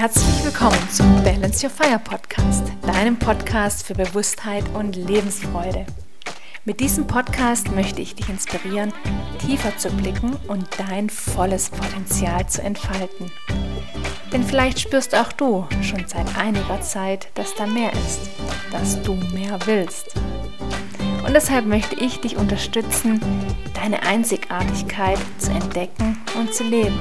Herzlich willkommen zum Balance Your Fire Podcast, deinem Podcast für Bewusstheit und Lebensfreude. Mit diesem Podcast möchte ich dich inspirieren, tiefer zu blicken und dein volles Potenzial zu entfalten. Denn vielleicht spürst auch du schon seit einiger Zeit, dass da mehr ist, dass du mehr willst. Und deshalb möchte ich dich unterstützen, deine Einzigartigkeit zu entdecken und zu leben.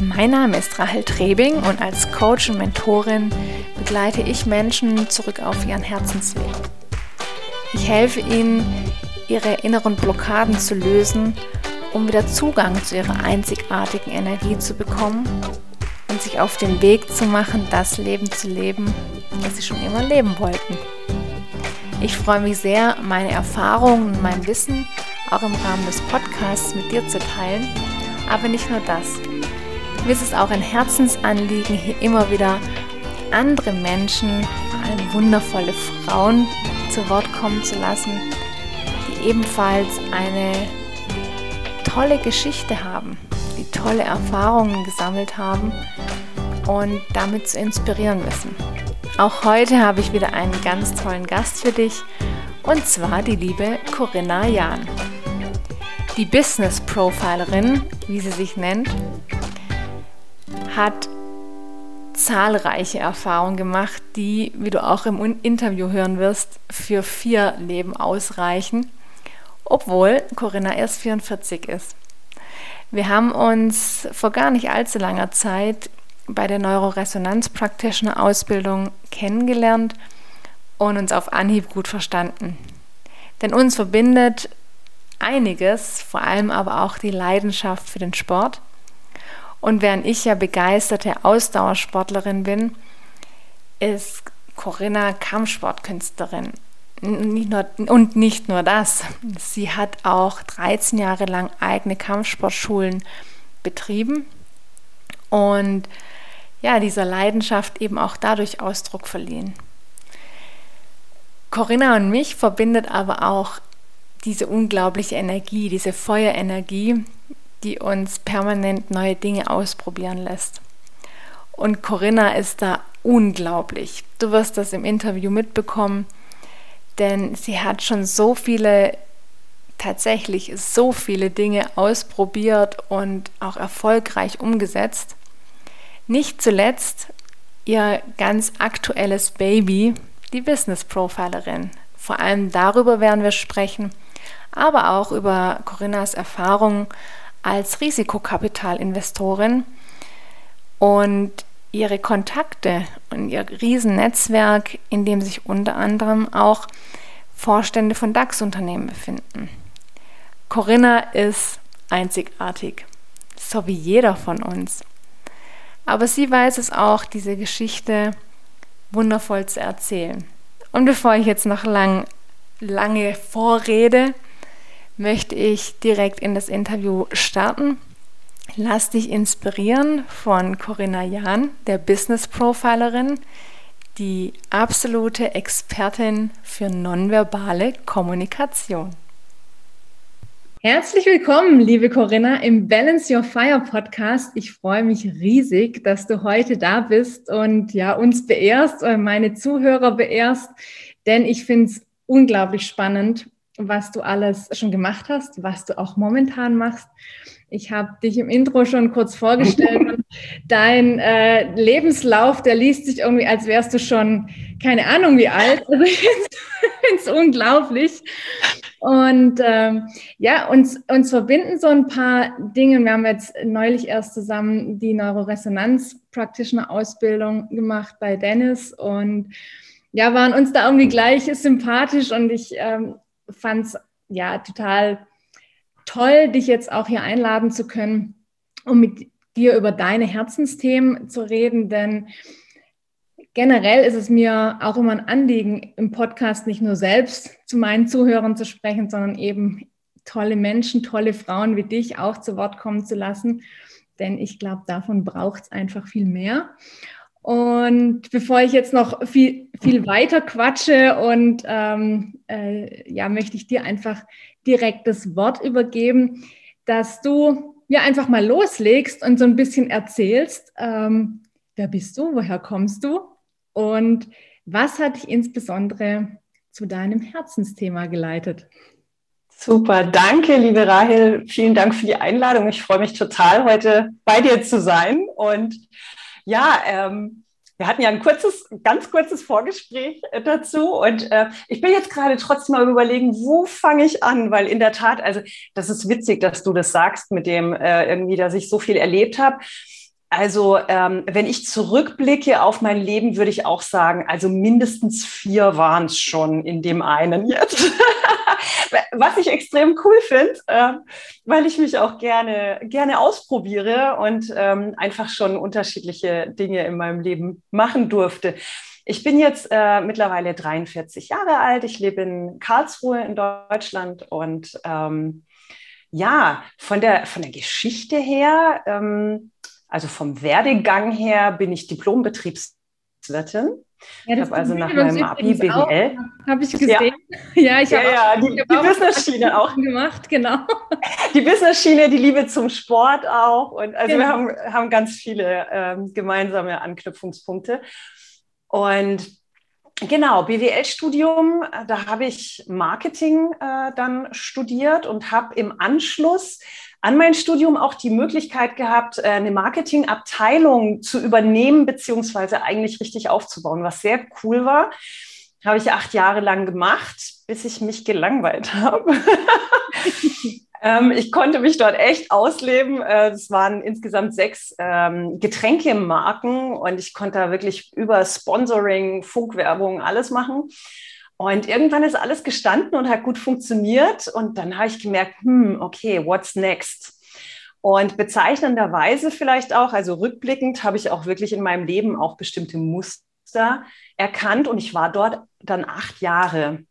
Mein Name ist Rahel Trebing und als Coach und Mentorin begleite ich Menschen zurück auf ihren Herzensweg. Ich helfe ihnen, ihre inneren Blockaden zu lösen, um wieder Zugang zu ihrer einzigartigen Energie zu bekommen und sich auf den Weg zu machen, das Leben zu leben, das sie schon immer leben wollten. Ich freue mich sehr, meine Erfahrungen und mein Wissen auch im Rahmen des Podcasts mit dir zu teilen. Aber nicht nur das. Mir ist es auch ein Herzensanliegen, hier immer wieder andere Menschen, vor allem wundervolle Frauen, zu Wort kommen zu lassen, die ebenfalls eine tolle Geschichte haben, die tolle Erfahrungen gesammelt haben und damit zu inspirieren wissen. Auch heute habe ich wieder einen ganz tollen Gast für dich und zwar die liebe Corinna Jahn. Die Business Profilerin, wie sie sich nennt, hat zahlreiche Erfahrungen gemacht, die, wie du auch im Interview hören wirst, für vier Leben ausreichen, obwohl Corinna erst 44 ist. Wir haben uns vor gar nicht allzu langer Zeit bei der Neuroresonanz Practitioner Ausbildung kennengelernt und uns auf Anhieb gut verstanden. Denn uns verbindet einiges, vor allem aber auch die Leidenschaft für den Sport. Und während ich ja begeisterte Ausdauersportlerin bin, ist Corinna Kampfsportkünstlerin. Nicht nur, und nicht nur das. Sie hat auch 13 Jahre lang eigene Kampfsportschulen betrieben und ja, dieser Leidenschaft eben auch dadurch Ausdruck verliehen. Corinna und mich verbindet aber auch diese unglaubliche Energie, diese Feuerenergie, die uns permanent neue Dinge ausprobieren lässt. Und Corinna ist da unglaublich. Du wirst das im Interview mitbekommen, denn sie hat schon so viele, tatsächlich so viele Dinge ausprobiert und auch erfolgreich umgesetzt. Nicht zuletzt ihr ganz aktuelles Baby, die Business Profilerin. Vor allem darüber werden wir sprechen, aber auch über Corinnas Erfahrung als Risikokapitalinvestorin und ihre Kontakte und ihr Riesennetzwerk, in dem sich unter anderem auch Vorstände von DAX-Unternehmen befinden. Corinna ist einzigartig, so wie jeder von uns. Aber sie weiß es auch, diese Geschichte wundervoll zu erzählen. Und bevor ich jetzt noch lang, lange vorrede, möchte ich direkt in das Interview starten. Lass dich inspirieren von Corinna Jahn, der Business Profilerin, die absolute Expertin für nonverbale Kommunikation. Herzlich willkommen, liebe Corinna, im Balance Your Fire Podcast. Ich freue mich riesig, dass du heute da bist und ja, uns beehrst oder meine Zuhörer beehrst, denn ich finde es unglaublich spannend, was du alles schon gemacht hast, was du auch momentan machst. Ich habe dich im Intro schon kurz vorgestellt und dein äh, Lebenslauf, der liest sich irgendwie, als wärst du schon keine Ahnung wie alt. Also ich finde es unglaublich. Und ähm, ja, uns, uns verbinden so ein paar Dinge. Wir haben jetzt neulich erst zusammen die Neuroresonanz-Practitioner-Ausbildung gemacht bei Dennis und ja, waren uns da irgendwie gleich sympathisch und ich ähm, fand es ja total toll, dich jetzt auch hier einladen zu können, um mit dir über deine Herzensthemen zu reden, denn Generell ist es mir auch immer ein Anliegen, im Podcast nicht nur selbst zu meinen Zuhörern zu sprechen, sondern eben tolle Menschen, tolle Frauen wie dich auch zu Wort kommen zu lassen. Denn ich glaube, davon braucht es einfach viel mehr. Und bevor ich jetzt noch viel, viel weiter quatsche und ähm, äh, ja, möchte ich dir einfach direkt das Wort übergeben, dass du ja einfach mal loslegst und so ein bisschen erzählst, ähm, wer bist du, woher kommst du und was hat dich insbesondere zu deinem Herzensthema geleitet? Super, danke, liebe Rahel. Vielen Dank für die Einladung. Ich freue mich total, heute bei dir zu sein. Und ja, ähm, wir hatten ja ein kurzes, ganz kurzes Vorgespräch äh, dazu. Und äh, ich bin jetzt gerade trotzdem mal überlegen, wo fange ich an? Weil in der Tat, also das ist witzig, dass du das sagst, mit dem äh, irgendwie, dass ich so viel erlebt habe. Also, ähm, wenn ich zurückblicke auf mein Leben, würde ich auch sagen, also mindestens vier waren es schon in dem einen jetzt. Was ich extrem cool finde, äh, weil ich mich auch gerne, gerne ausprobiere und ähm, einfach schon unterschiedliche Dinge in meinem Leben machen durfte. Ich bin jetzt äh, mittlerweile 43 Jahre alt. Ich lebe in Karlsruhe in Deutschland und ähm, ja, von der, von der Geschichte her, ähm, also vom Werdegang her bin ich Diplombetriebswirtin. Ja, ich habe also nach meinem Abi BWL. Habe ich gesehen. Ja, ja ich habe ja, ja, die, die Business-Schiene auch gemacht, genau. Die Business-Schiene, die Liebe zum Sport auch. Und also genau. wir haben, haben ganz viele ähm, gemeinsame Anknüpfungspunkte. Und genau, BWL-Studium, da habe ich Marketing äh, dann studiert und habe im Anschluss an mein Studium auch die Möglichkeit gehabt, äh, eine Marketingabteilung zu übernehmen, beziehungsweise eigentlich richtig aufzubauen, was sehr cool war. Habe ich acht Jahre lang gemacht, bis ich mich gelangweilt habe. ähm, ich konnte mich dort echt ausleben. Äh, es waren insgesamt sechs ähm, Getränkemarken und ich konnte da wirklich über Sponsoring, Funkwerbung, alles machen. Und irgendwann ist alles gestanden und hat gut funktioniert. Und dann habe ich gemerkt, hm, okay, what's next? Und bezeichnenderweise vielleicht auch, also rückblickend, habe ich auch wirklich in meinem Leben auch bestimmte Muster erkannt. Und ich war dort dann acht Jahre.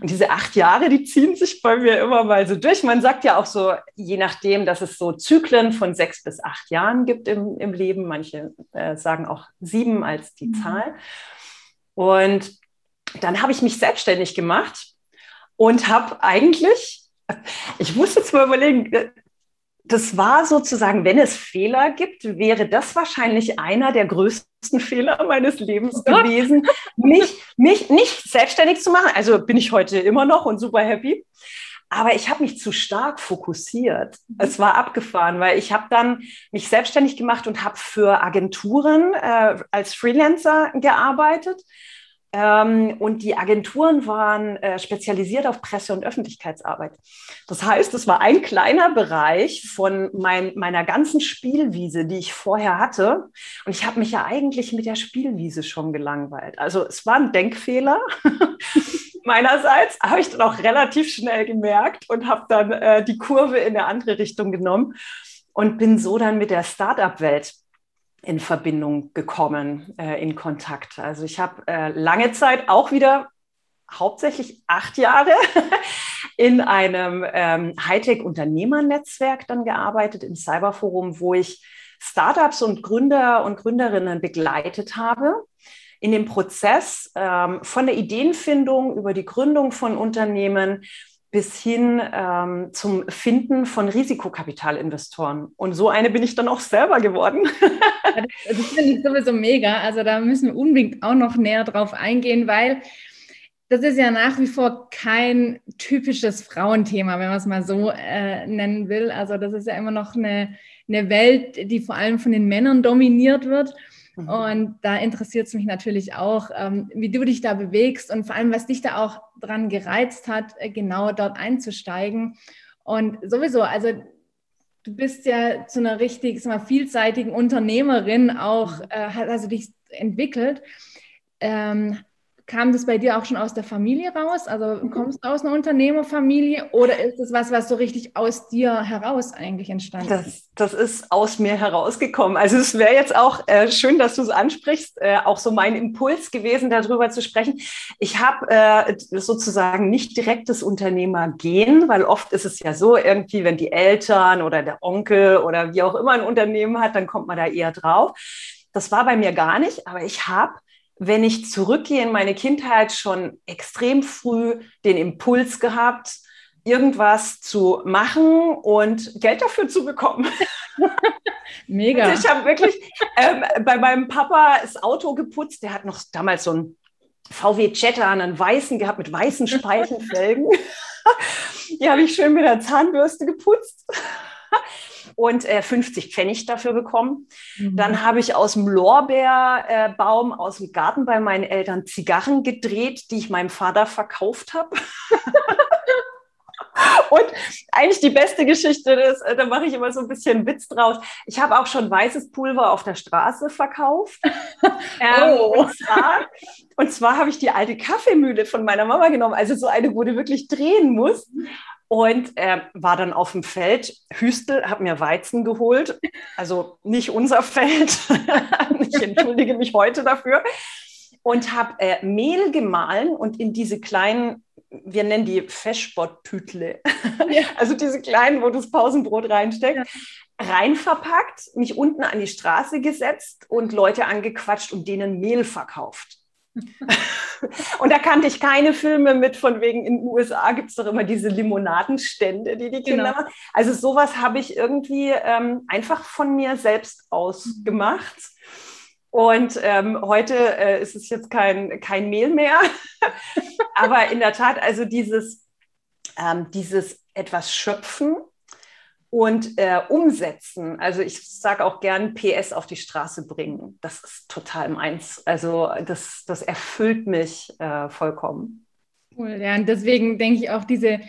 Und diese acht Jahre, die ziehen sich bei mir immer mal so durch. Man sagt ja auch so, je nachdem, dass es so Zyklen von sechs bis acht Jahren gibt im, im Leben. Manche äh, sagen auch sieben als die mhm. Zahl. Und dann habe ich mich selbstständig gemacht und habe eigentlich, ich muss jetzt mal überlegen, das war sozusagen, wenn es Fehler gibt, wäre das wahrscheinlich einer der größten Fehler meines Lebens gewesen, mich, mich nicht selbstständig zu machen. Also bin ich heute immer noch und super happy. Aber ich habe mich zu stark fokussiert. Mhm. Es war abgefahren, weil ich habe dann mich selbstständig gemacht und habe für Agenturen äh, als Freelancer gearbeitet und die Agenturen waren äh, spezialisiert auf Presse- und Öffentlichkeitsarbeit. Das heißt, es war ein kleiner Bereich von mein, meiner ganzen Spielwiese, die ich vorher hatte. Und ich habe mich ja eigentlich mit der Spielwiese schon gelangweilt. Also es war ein Denkfehler. Meinerseits habe ich dann auch relativ schnell gemerkt und habe dann äh, die Kurve in eine andere Richtung genommen und bin so dann mit der Startup-Welt in Verbindung gekommen, äh, in Kontakt. Also ich habe äh, lange Zeit auch wieder hauptsächlich acht Jahre in einem ähm, Hightech-Unternehmernetzwerk dann gearbeitet, im Cyberforum, wo ich Startups und Gründer und Gründerinnen begleitet habe in dem Prozess ähm, von der Ideenfindung über die Gründung von Unternehmen bis hin ähm, zum Finden von Risikokapitalinvestoren. Und so eine bin ich dann auch selber geworden. das, finde ich sowieso mega. Also da müssen wir unbedingt auch noch näher drauf eingehen, weil das ist ja nach wie vor kein typisches Frauenthema, wenn man es mal so äh, nennen will. Also das ist ja immer noch eine, eine Welt, die vor allem von den Männern dominiert wird. Mhm. Und da interessiert es mich natürlich auch, ähm, wie du dich da bewegst und vor allem, was dich da auch dran gereizt hat, äh, genau dort einzusteigen. Und sowieso, also du bist ja zu einer richtig mal, vielseitigen Unternehmerin auch, mhm. äh, also dich entwickelt. Ähm, Kam das bei dir auch schon aus der Familie raus? Also mhm. kommst du aus einer Unternehmerfamilie oder ist das was, was so richtig aus dir heraus eigentlich entstanden ist? Das, das ist aus mir herausgekommen. Also es wäre jetzt auch äh, schön, dass du es ansprichst, äh, auch so mein Impuls gewesen, darüber zu sprechen. Ich habe äh, sozusagen nicht direkt das Unternehmergehen, weil oft ist es ja so, irgendwie, wenn die Eltern oder der Onkel oder wie auch immer ein Unternehmen hat, dann kommt man da eher drauf. Das war bei mir gar nicht, aber ich habe wenn ich zurückgehe in meine Kindheit, schon extrem früh den Impuls gehabt, irgendwas zu machen und Geld dafür zu bekommen. Mega. Also ich habe wirklich ähm, bei meinem Papa das Auto geputzt. Der hat noch damals so ein VW Jetta, einen weißen gehabt mit weißen Speichenfelgen. Die habe ich schön mit der Zahnbürste geputzt und äh, 50 Pfennig dafür bekommen. Mhm. Dann habe ich aus dem Lorbeerbaum aus dem Garten bei meinen Eltern Zigarren gedreht, die ich meinem Vater verkauft habe. Und eigentlich die beste Geschichte ist, äh, da mache ich immer so ein bisschen Witz draus. Ich habe auch schon weißes Pulver auf der Straße verkauft. ähm, oh. Und zwar, und zwar habe ich die alte Kaffeemühle von meiner Mama genommen, also so eine, wo du wirklich drehen musst. Und äh, war dann auf dem Feld. Hüstel, habe mir Weizen geholt. Also nicht unser Feld. ich entschuldige mich heute dafür. Und habe äh, Mehl gemahlen und in diese kleinen wir nennen die Feschbott-Tütle. Ja. Also diese kleinen, wo du das Pausenbrot reinsteckst. Ja. Rein verpackt, mich unten an die Straße gesetzt und Leute angequatscht und denen Mehl verkauft. und da kannte ich keine Filme mit, von wegen in den USA gibt es doch immer diese Limonadenstände, die die Kinder genau. machen. Also sowas habe ich irgendwie ähm, einfach von mir selbst aus mhm. gemacht. Und ähm, heute äh, ist es jetzt kein, kein Mehl mehr. Aber in der Tat, also dieses, ähm, dieses etwas schöpfen und äh, umsetzen. Also ich sage auch gern PS auf die Straße bringen. Das ist total meins. Also das, das erfüllt mich äh, vollkommen. Cool, ja, und deswegen denke ich auch diese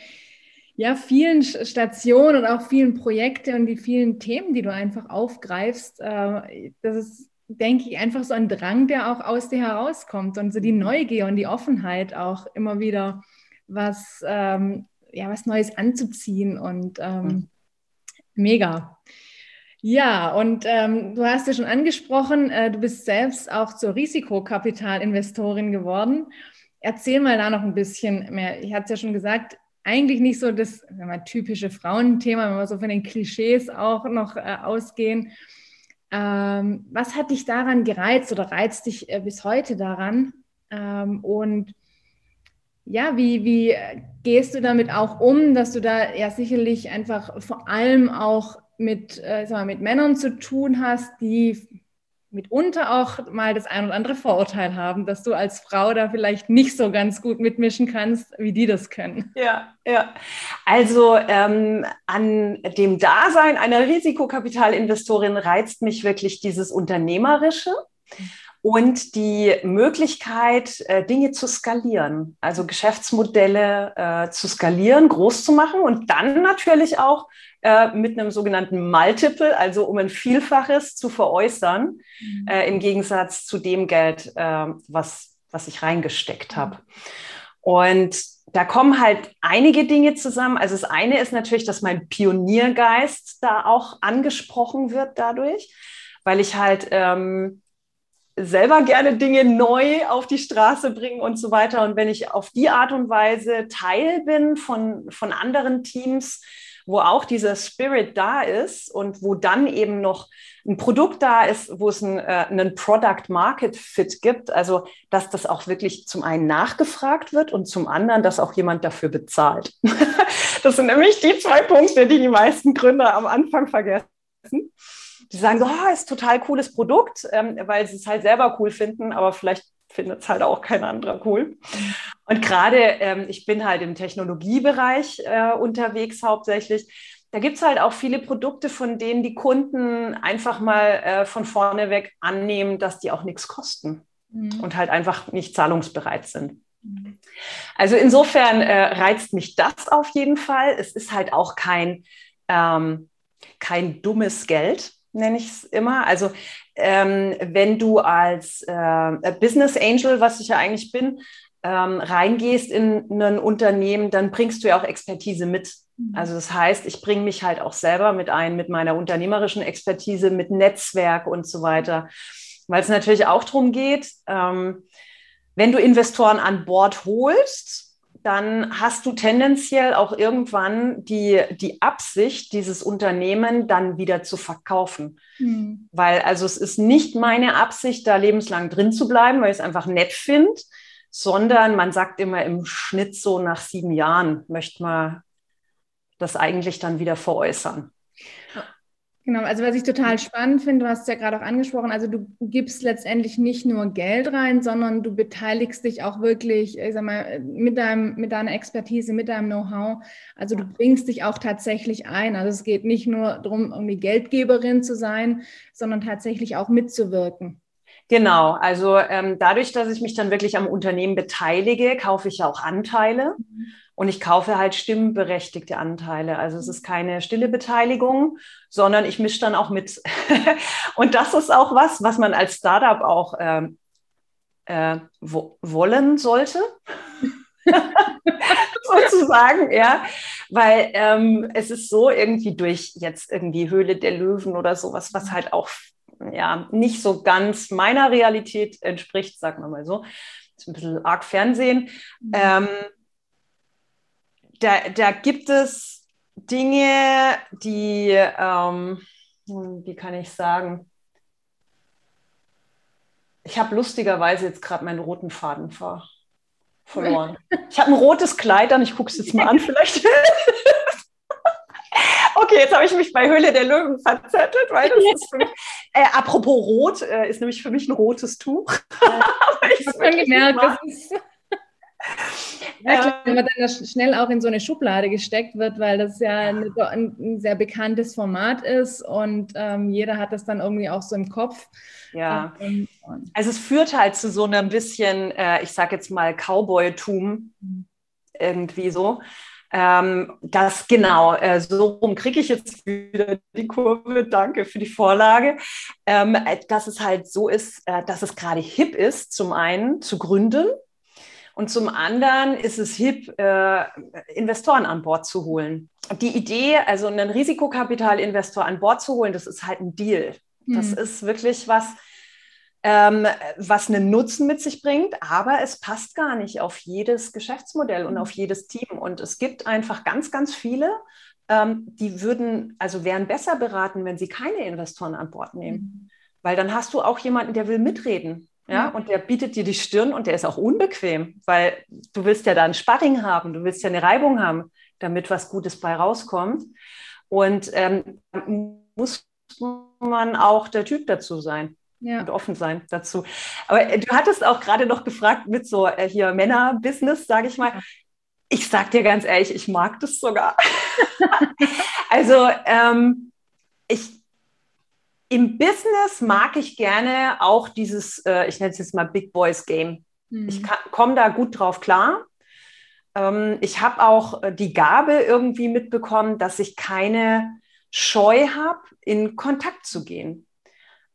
ja, vielen Stationen und auch vielen Projekte und die vielen Themen, die du einfach aufgreifst, äh, das ist denke ich, einfach so ein Drang, der auch aus dir herauskommt und so die Neugier und die Offenheit auch immer wieder was, ähm, ja, was Neues anzuziehen und ähm, mhm. Mega. Ja, und ähm, du hast ja schon angesprochen, äh, du bist selbst auch zur Risikokapitalinvestorin geworden. Erzähl mal da noch ein bisschen mehr. Ich hatte es ja schon gesagt, eigentlich nicht so das mal, typische Frauenthema, wenn wir so von den Klischees auch noch äh, ausgehen. Ähm, was hat dich daran gereizt oder reizt dich äh, bis heute daran? Ähm, und ja, wie, wie gehst du damit auch um, dass du da ja sicherlich einfach vor allem auch mit, äh, mal, mit Männern zu tun hast, die mitunter auch mal das ein oder andere Vorurteil haben, dass du als Frau da vielleicht nicht so ganz gut mitmischen kannst, wie die das können. Ja, ja. Also ähm, an dem Dasein einer Risikokapitalinvestorin reizt mich wirklich dieses Unternehmerische. Und die Möglichkeit, äh, Dinge zu skalieren, also Geschäftsmodelle äh, zu skalieren, groß zu machen und dann natürlich auch äh, mit einem sogenannten Multiple, also um ein Vielfaches zu veräußern, mhm. im Gegensatz zu dem Geld, was, was ich reingesteckt habe. Und da kommen halt einige Dinge zusammen. Also das eine ist natürlich, dass mein Pioniergeist da auch angesprochen wird dadurch, weil ich halt ähm, selber gerne Dinge neu auf die Straße bringe und so weiter. Und wenn ich auf die Art und Weise Teil bin von, von anderen Teams, wo auch dieser Spirit da ist und wo dann eben noch ein Produkt da ist, wo es ein, äh, einen Product Market Fit gibt. Also, dass das auch wirklich zum einen nachgefragt wird und zum anderen, dass auch jemand dafür bezahlt. das sind nämlich die zwei Punkte, die die meisten Gründer am Anfang vergessen. Die sagen so, oh, ist total cooles Produkt, ähm, weil sie es halt selber cool finden, aber vielleicht findet es halt auch kein anderer cool. Und gerade, ähm, ich bin halt im Technologiebereich äh, unterwegs hauptsächlich. Da gibt es halt auch viele Produkte, von denen die Kunden einfach mal äh, von vorne weg annehmen, dass die auch nichts kosten mhm. und halt einfach nicht zahlungsbereit sind. Mhm. Also insofern äh, reizt mich das auf jeden Fall. Es ist halt auch kein, ähm, kein dummes Geld, nenne ich es immer. Also ähm, wenn du als äh, Business Angel, was ich ja eigentlich bin, ähm, reingehst in ein Unternehmen, dann bringst du ja auch Expertise mit. Mhm. Also das heißt, ich bringe mich halt auch selber mit ein, mit meiner unternehmerischen Expertise, mit Netzwerk und so weiter, weil es natürlich auch darum geht, ähm, wenn du Investoren an Bord holst, dann hast du tendenziell auch irgendwann die, die Absicht, dieses Unternehmen dann wieder zu verkaufen. Mhm. Weil also es ist nicht meine Absicht, da lebenslang drin zu bleiben, weil ich es einfach nett finde, sondern man sagt immer im Schnitt so nach sieben Jahren möchte man das eigentlich dann wieder veräußern. Genau, also was ich total spannend finde, du hast es ja gerade auch angesprochen, also du gibst letztendlich nicht nur Geld rein, sondern du beteiligst dich auch wirklich, ich sag mal, mit, deinem, mit deiner Expertise, mit deinem Know-how. Also du bringst dich auch tatsächlich ein. Also es geht nicht nur darum, irgendwie Geldgeberin zu sein, sondern tatsächlich auch mitzuwirken. Genau, also ähm, dadurch, dass ich mich dann wirklich am Unternehmen beteilige, kaufe ich ja auch Anteile. Mhm. Und ich kaufe halt stimmberechtigte Anteile. Also es ist keine stille Beteiligung, sondern ich mische dann auch mit. und das ist auch was, was man als Startup auch ähm, äh, wo wollen sollte. sozusagen, ja, weil ähm, es ist so irgendwie durch jetzt irgendwie Höhle der Löwen oder sowas, was halt auch ja nicht so ganz meiner Realität entspricht, sagen wir mal so. Das ist ein bisschen arg Fernsehen. Mhm. Ähm, da, da gibt es Dinge, die, ähm, wie kann ich sagen, ich habe lustigerweise jetzt gerade meinen roten Faden ver verloren. Ich habe ein rotes Kleid an, ich gucke es jetzt mal an, vielleicht. okay, jetzt habe ich mich bei Höhle der Löwen verzettelt, weil das ist für mich, äh, apropos rot, äh, ist nämlich für mich ein rotes Tuch. Ich habe gemerkt, das ist ja, klar, wenn man dann schnell auch in so eine Schublade gesteckt wird, weil das ja eine, ein, sehr bekanntes Format ist und ähm, jeder hat das dann irgendwie auch so im Kopf. Ja, ähm, also es führt halt zu so einem bisschen, äh, ich sag jetzt mal, Cowboy-Tum mhm. irgendwie so. Ähm, das genau, äh, so rum kriege ich jetzt wieder die Kurve. Danke für die Vorlage. Ähm, dass es halt so ist, äh, dass es gerade hip ist, zum einen zu gründen und zum anderen ist es hip, äh, Investoren an Bord zu holen. Die Idee, also einen Risikokapitalinvestor an Bord zu holen, das ist halt ein Deal. Das mhm. ist wirklich was, ähm, was einen Nutzen mit sich bringt, aber es passt gar nicht auf jedes Geschäftsmodell und hm. auf jedes Team. Und es gibt einfach ganz, ganz viele, ähm, die würden, also wären besser beraten, wenn sie keine Investoren an Bord nehmen. Mhm. Weil dann hast du auch jemanden, der will mitreden. Ja, und der bietet dir die Stirn und der ist auch unbequem, weil du willst ja da ein Sparring haben, du willst ja eine Reibung haben, damit was Gutes bei rauskommt. Und ähm, muss man auch der Typ dazu sein. Ja. Und offen sein dazu. Aber äh, du hattest auch gerade noch gefragt mit so äh, hier Männer-Business, sage ich mal. Ich sag dir ganz ehrlich, ich mag das sogar. also ähm, ich, im Business mag ich gerne auch dieses, äh, ich nenne es jetzt mal Big Boys Game. Mhm. Ich komme da gut drauf klar. Ähm, ich habe auch äh, die Gabe irgendwie mitbekommen, dass ich keine Scheu habe, in Kontakt zu gehen.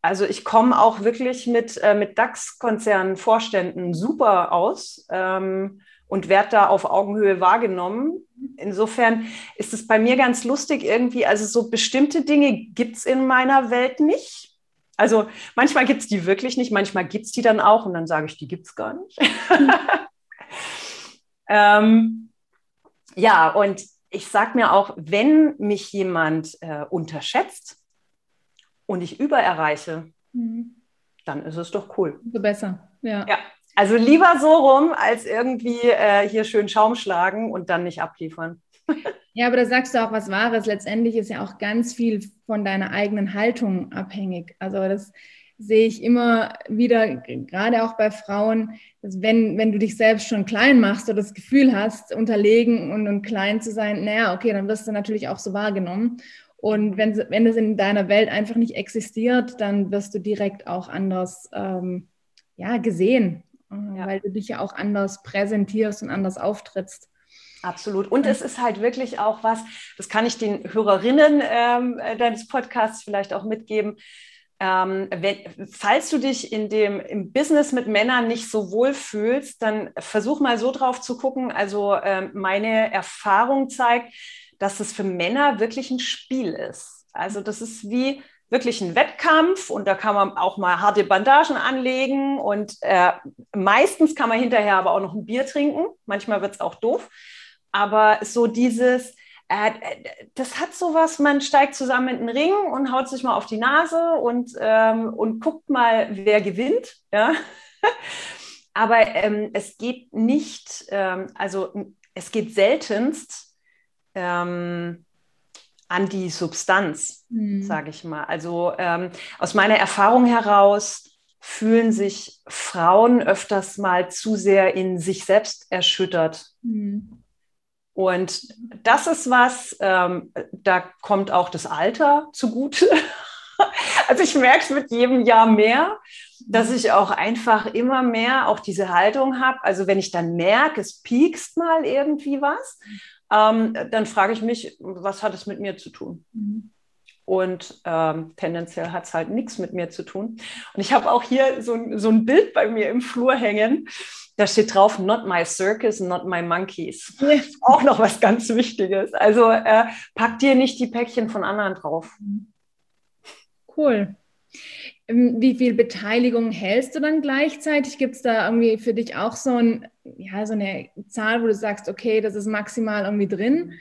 Also ich komme auch wirklich mit, äh, mit DAX-Konzernen, Vorständen super aus. Ähm, und werde da auf Augenhöhe wahrgenommen. Insofern ist es bei mir ganz lustig irgendwie, also so bestimmte Dinge gibt es in meiner Welt nicht. Also manchmal gibt es die wirklich nicht, manchmal gibt es die dann auch und dann sage ich, die gibt es gar nicht. ähm, ja, und ich sage mir auch, wenn mich jemand äh, unterschätzt und ich übererreiche, mhm. dann ist es doch cool. So besser, ja. Ja, also lieber so rum, als irgendwie äh, hier schön Schaum schlagen und dann nicht abliefern. Ja, aber da sagst du auch was Wahres. Letztendlich ist ja auch ganz viel von deiner eigenen Haltung abhängig. Also das sehe ich immer wieder, gerade auch bei Frauen, dass wenn, wenn du dich selbst schon klein machst oder das Gefühl hast, unterlegen und, und klein zu sein, naja, okay, dann wirst du natürlich auch so wahrgenommen. Und wenn, wenn das in deiner Welt einfach nicht existiert, dann wirst du direkt auch anders ähm, ja, gesehen ja. weil du dich ja auch anders präsentierst und anders auftrittst. Absolut. Und es ist halt wirklich auch was, das kann ich den Hörerinnen ähm, deines Podcasts vielleicht auch mitgeben. Ähm, wenn, falls du dich in dem, im Business mit Männern nicht so wohl fühlst, dann versuch mal so drauf zu gucken. Also ähm, meine Erfahrung zeigt, dass es für Männer wirklich ein Spiel ist. Also das ist wie, wirklich ein Wettkampf und da kann man auch mal harte Bandagen anlegen und äh, meistens kann man hinterher aber auch noch ein Bier trinken. Manchmal wird es auch doof. Aber so dieses, äh, das hat sowas, man steigt zusammen in den Ring und haut sich mal auf die Nase und, ähm, und guckt mal, wer gewinnt. Ja? aber ähm, es geht nicht, ähm, also es geht seltenst, ähm, an die Substanz, mhm. sage ich mal. Also ähm, aus meiner Erfahrung heraus fühlen sich Frauen öfters mal zu sehr in sich selbst erschüttert. Mhm. Und das ist was, ähm, da kommt auch das Alter zugute. also ich merke es mit jedem Jahr mehr, dass ich auch einfach immer mehr auch diese Haltung habe. Also wenn ich dann merke, es piekst mal irgendwie was, ähm, dann frage ich mich, was hat es mit mir zu tun? Mhm. Und ähm, tendenziell hat es halt nichts mit mir zu tun. Und ich habe auch hier so, so ein Bild bei mir im Flur hängen. Da steht drauf, not my circus, not my monkeys. Ja. Auch noch was ganz Wichtiges. Also äh, pack dir nicht die Päckchen von anderen drauf. Cool. Ähm, wie viel Beteiligung hältst du dann gleichzeitig? Gibt es da irgendwie für dich auch so, ein, ja, so eine Zahl, wo du sagst, okay, das ist maximal irgendwie drin?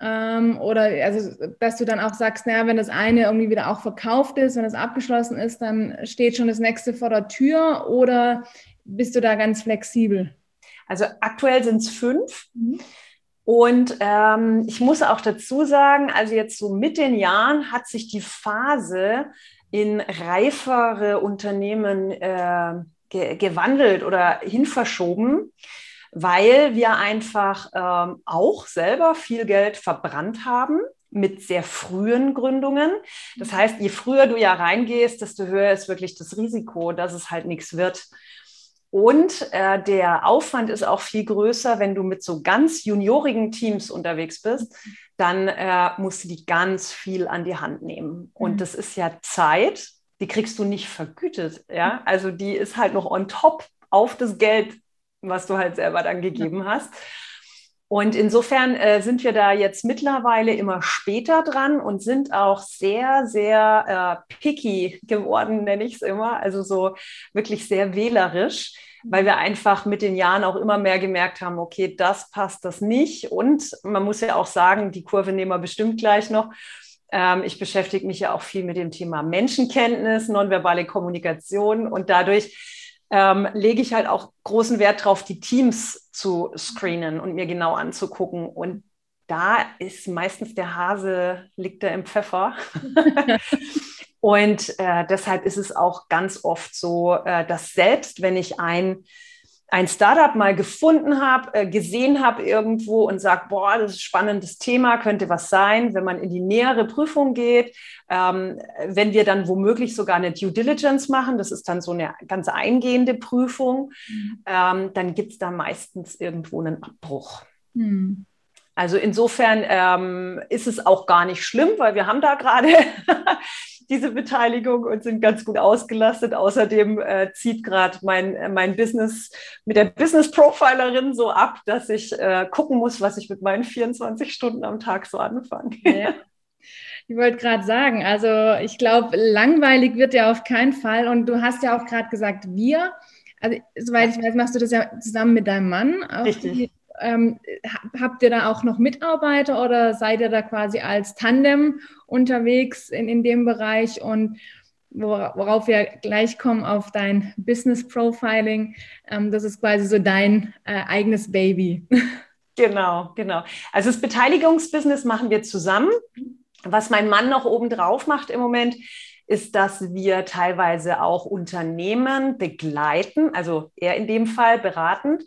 Ähm, oder also, dass du dann auch sagst, naja, wenn das eine irgendwie wieder auch verkauft ist, wenn es abgeschlossen ist, dann steht schon das nächste vor der Tür oder bist du da ganz flexibel? Also aktuell sind es fünf. Mhm. Und ähm, ich muss auch dazu sagen, also jetzt so mit den Jahren hat sich die Phase in reifere Unternehmen äh, ge gewandelt oder hinverschoben weil wir einfach ähm, auch selber viel Geld verbrannt haben mit sehr frühen Gründungen. Das mhm. heißt, je früher du ja reingehst, desto höher ist wirklich das Risiko, dass es halt nichts wird. Und äh, der Aufwand ist auch viel größer, wenn du mit so ganz juniorigen Teams unterwegs bist, dann äh, musst du die ganz viel an die Hand nehmen. Und mhm. das ist ja Zeit, die kriegst du nicht vergütet. Ja? Also die ist halt noch on top auf das Geld was du halt selber dann gegeben hast. Und insofern äh, sind wir da jetzt mittlerweile immer später dran und sind auch sehr, sehr äh, picky geworden, nenne ich es immer. Also so wirklich sehr wählerisch, weil wir einfach mit den Jahren auch immer mehr gemerkt haben, okay, das passt, das nicht. Und man muss ja auch sagen, die Kurve nehmen wir bestimmt gleich noch. Ähm, ich beschäftige mich ja auch viel mit dem Thema Menschenkenntnis, nonverbale Kommunikation und dadurch ähm, lege ich halt auch großen Wert drauf, die Teams zu screenen und mir genau anzugucken. Und da ist meistens der Hase, liegt da im Pfeffer. und äh, deshalb ist es auch ganz oft so, äh, dass selbst wenn ich ein ein Startup mal gefunden habe, äh, gesehen habe irgendwo und sage, boah, das ist ein spannendes Thema, könnte was sein, wenn man in die nähere Prüfung geht, ähm, wenn wir dann womöglich sogar eine Due Diligence machen, das ist dann so eine ganz eingehende Prüfung, mhm. ähm, dann gibt es da meistens irgendwo einen Abbruch. Mhm. Also insofern ähm, ist es auch gar nicht schlimm, weil wir haben da gerade diese Beteiligung und sind ganz gut ausgelastet. Außerdem äh, zieht gerade mein, äh, mein Business mit der Business Profilerin so ab, dass ich äh, gucken muss, was ich mit meinen 24 Stunden am Tag so anfange. Ja. Ich wollte gerade sagen, also ich glaube, langweilig wird ja auf keinen Fall. Und du hast ja auch gerade gesagt, wir. Also, soweit ich weiß, machst du das ja zusammen mit deinem Mann. Richtig. Ähm, habt ihr da auch noch Mitarbeiter oder seid ihr da quasi als Tandem unterwegs in, in dem Bereich? Und worauf wir gleich kommen auf dein Business Profiling, ähm, das ist quasi so dein äh, eigenes Baby. Genau, genau. Also das Beteiligungsbusiness machen wir zusammen. Was mein Mann noch obendrauf macht im Moment, ist, dass wir teilweise auch Unternehmen begleiten, also er in dem Fall beratend,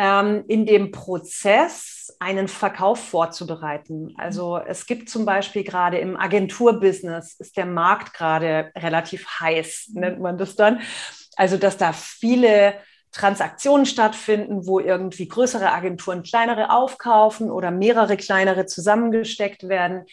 ähm, in dem Prozess einen Verkauf vorzubereiten. Also es gibt zum Beispiel gerade im Agenturbusiness ist der Markt gerade relativ heiß, nennt man das dann. Also dass da viele Transaktionen stattfinden, wo irgendwie größere Agenturen kleinere aufkaufen oder mehrere kleinere zusammengesteckt werden.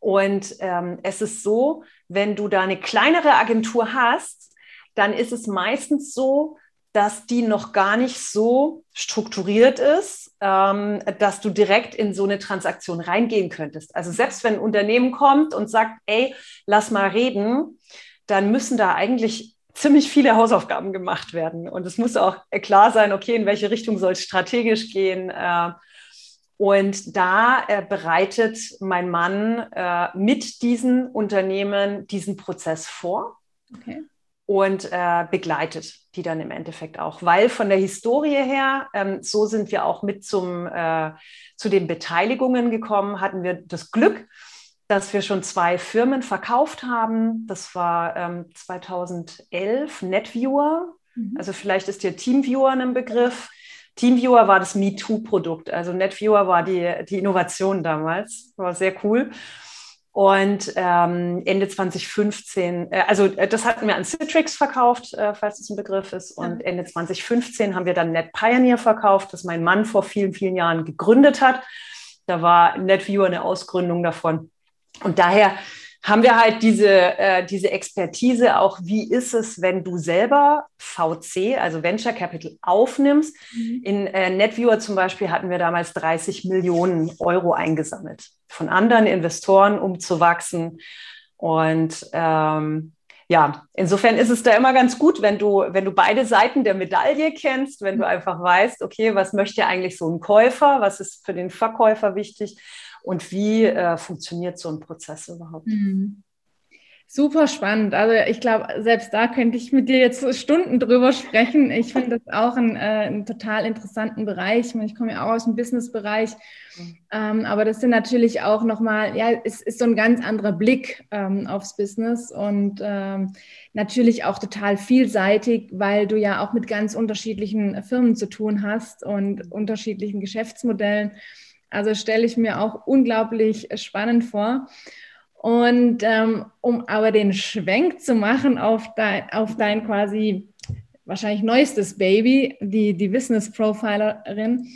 Und ähm, es ist so, wenn du da eine kleinere Agentur hast, dann ist es meistens so, dass die noch gar nicht so strukturiert ist, ähm, dass du direkt in so eine Transaktion reingehen könntest. Also selbst wenn ein Unternehmen kommt und sagt, ey, lass mal reden, dann müssen da eigentlich ziemlich viele Hausaufgaben gemacht werden. Und es muss auch klar sein, okay, in welche Richtung soll es strategisch gehen. Äh, und da äh, bereitet mein Mann äh, mit diesen Unternehmen diesen Prozess vor. Okay und äh, begleitet die dann im Endeffekt auch. Weil von der Historie her, ähm, so sind wir auch mit zum, äh, zu den Beteiligungen gekommen, hatten wir das Glück, dass wir schon zwei Firmen verkauft haben. Das war ähm, 2011 NetViewer. Mhm. Also vielleicht ist dir TeamViewer ein Begriff. TeamViewer war das MeToo-Produkt. Also NetViewer war die, die Innovation damals. War sehr cool. Und ähm, Ende 2015, äh, also äh, das hatten wir an Citrix verkauft, äh, falls es ein Begriff ist. Und. Ende 2015 haben wir dann Net Pioneer verkauft, das mein Mann vor vielen, vielen Jahren gegründet hat. Da war NetViewer eine Ausgründung davon. Und daher haben wir halt diese, äh, diese Expertise auch, wie ist es, wenn du selber VC, also Venture Capital, aufnimmst. Mhm. In äh, NetViewer zum Beispiel hatten wir damals 30 Millionen Euro eingesammelt von anderen Investoren, um zu wachsen. Und ähm, ja, insofern ist es da immer ganz gut, wenn du, wenn du beide Seiten der Medaille kennst, wenn du mhm. einfach weißt, okay, was möchte eigentlich so ein Käufer, was ist für den Verkäufer wichtig und wie äh, funktioniert so ein Prozess überhaupt. Mhm. Super spannend. Also ich glaube, selbst da könnte ich mit dir jetzt Stunden drüber sprechen. Ich finde das auch einen, äh, einen, total interessanten Bereich. Ich komme ja auch aus dem Business-Bereich, ähm, aber das sind natürlich auch nochmal, ja, es ist so ein ganz anderer Blick ähm, aufs Business und ähm, natürlich auch total vielseitig, weil du ja auch mit ganz unterschiedlichen Firmen zu tun hast und unterschiedlichen Geschäftsmodellen. Also stelle ich mir auch unglaublich spannend vor. Und ähm, um aber den Schwenk zu machen auf dein, auf dein quasi wahrscheinlich neuestes Baby, die, die Business Profilerin,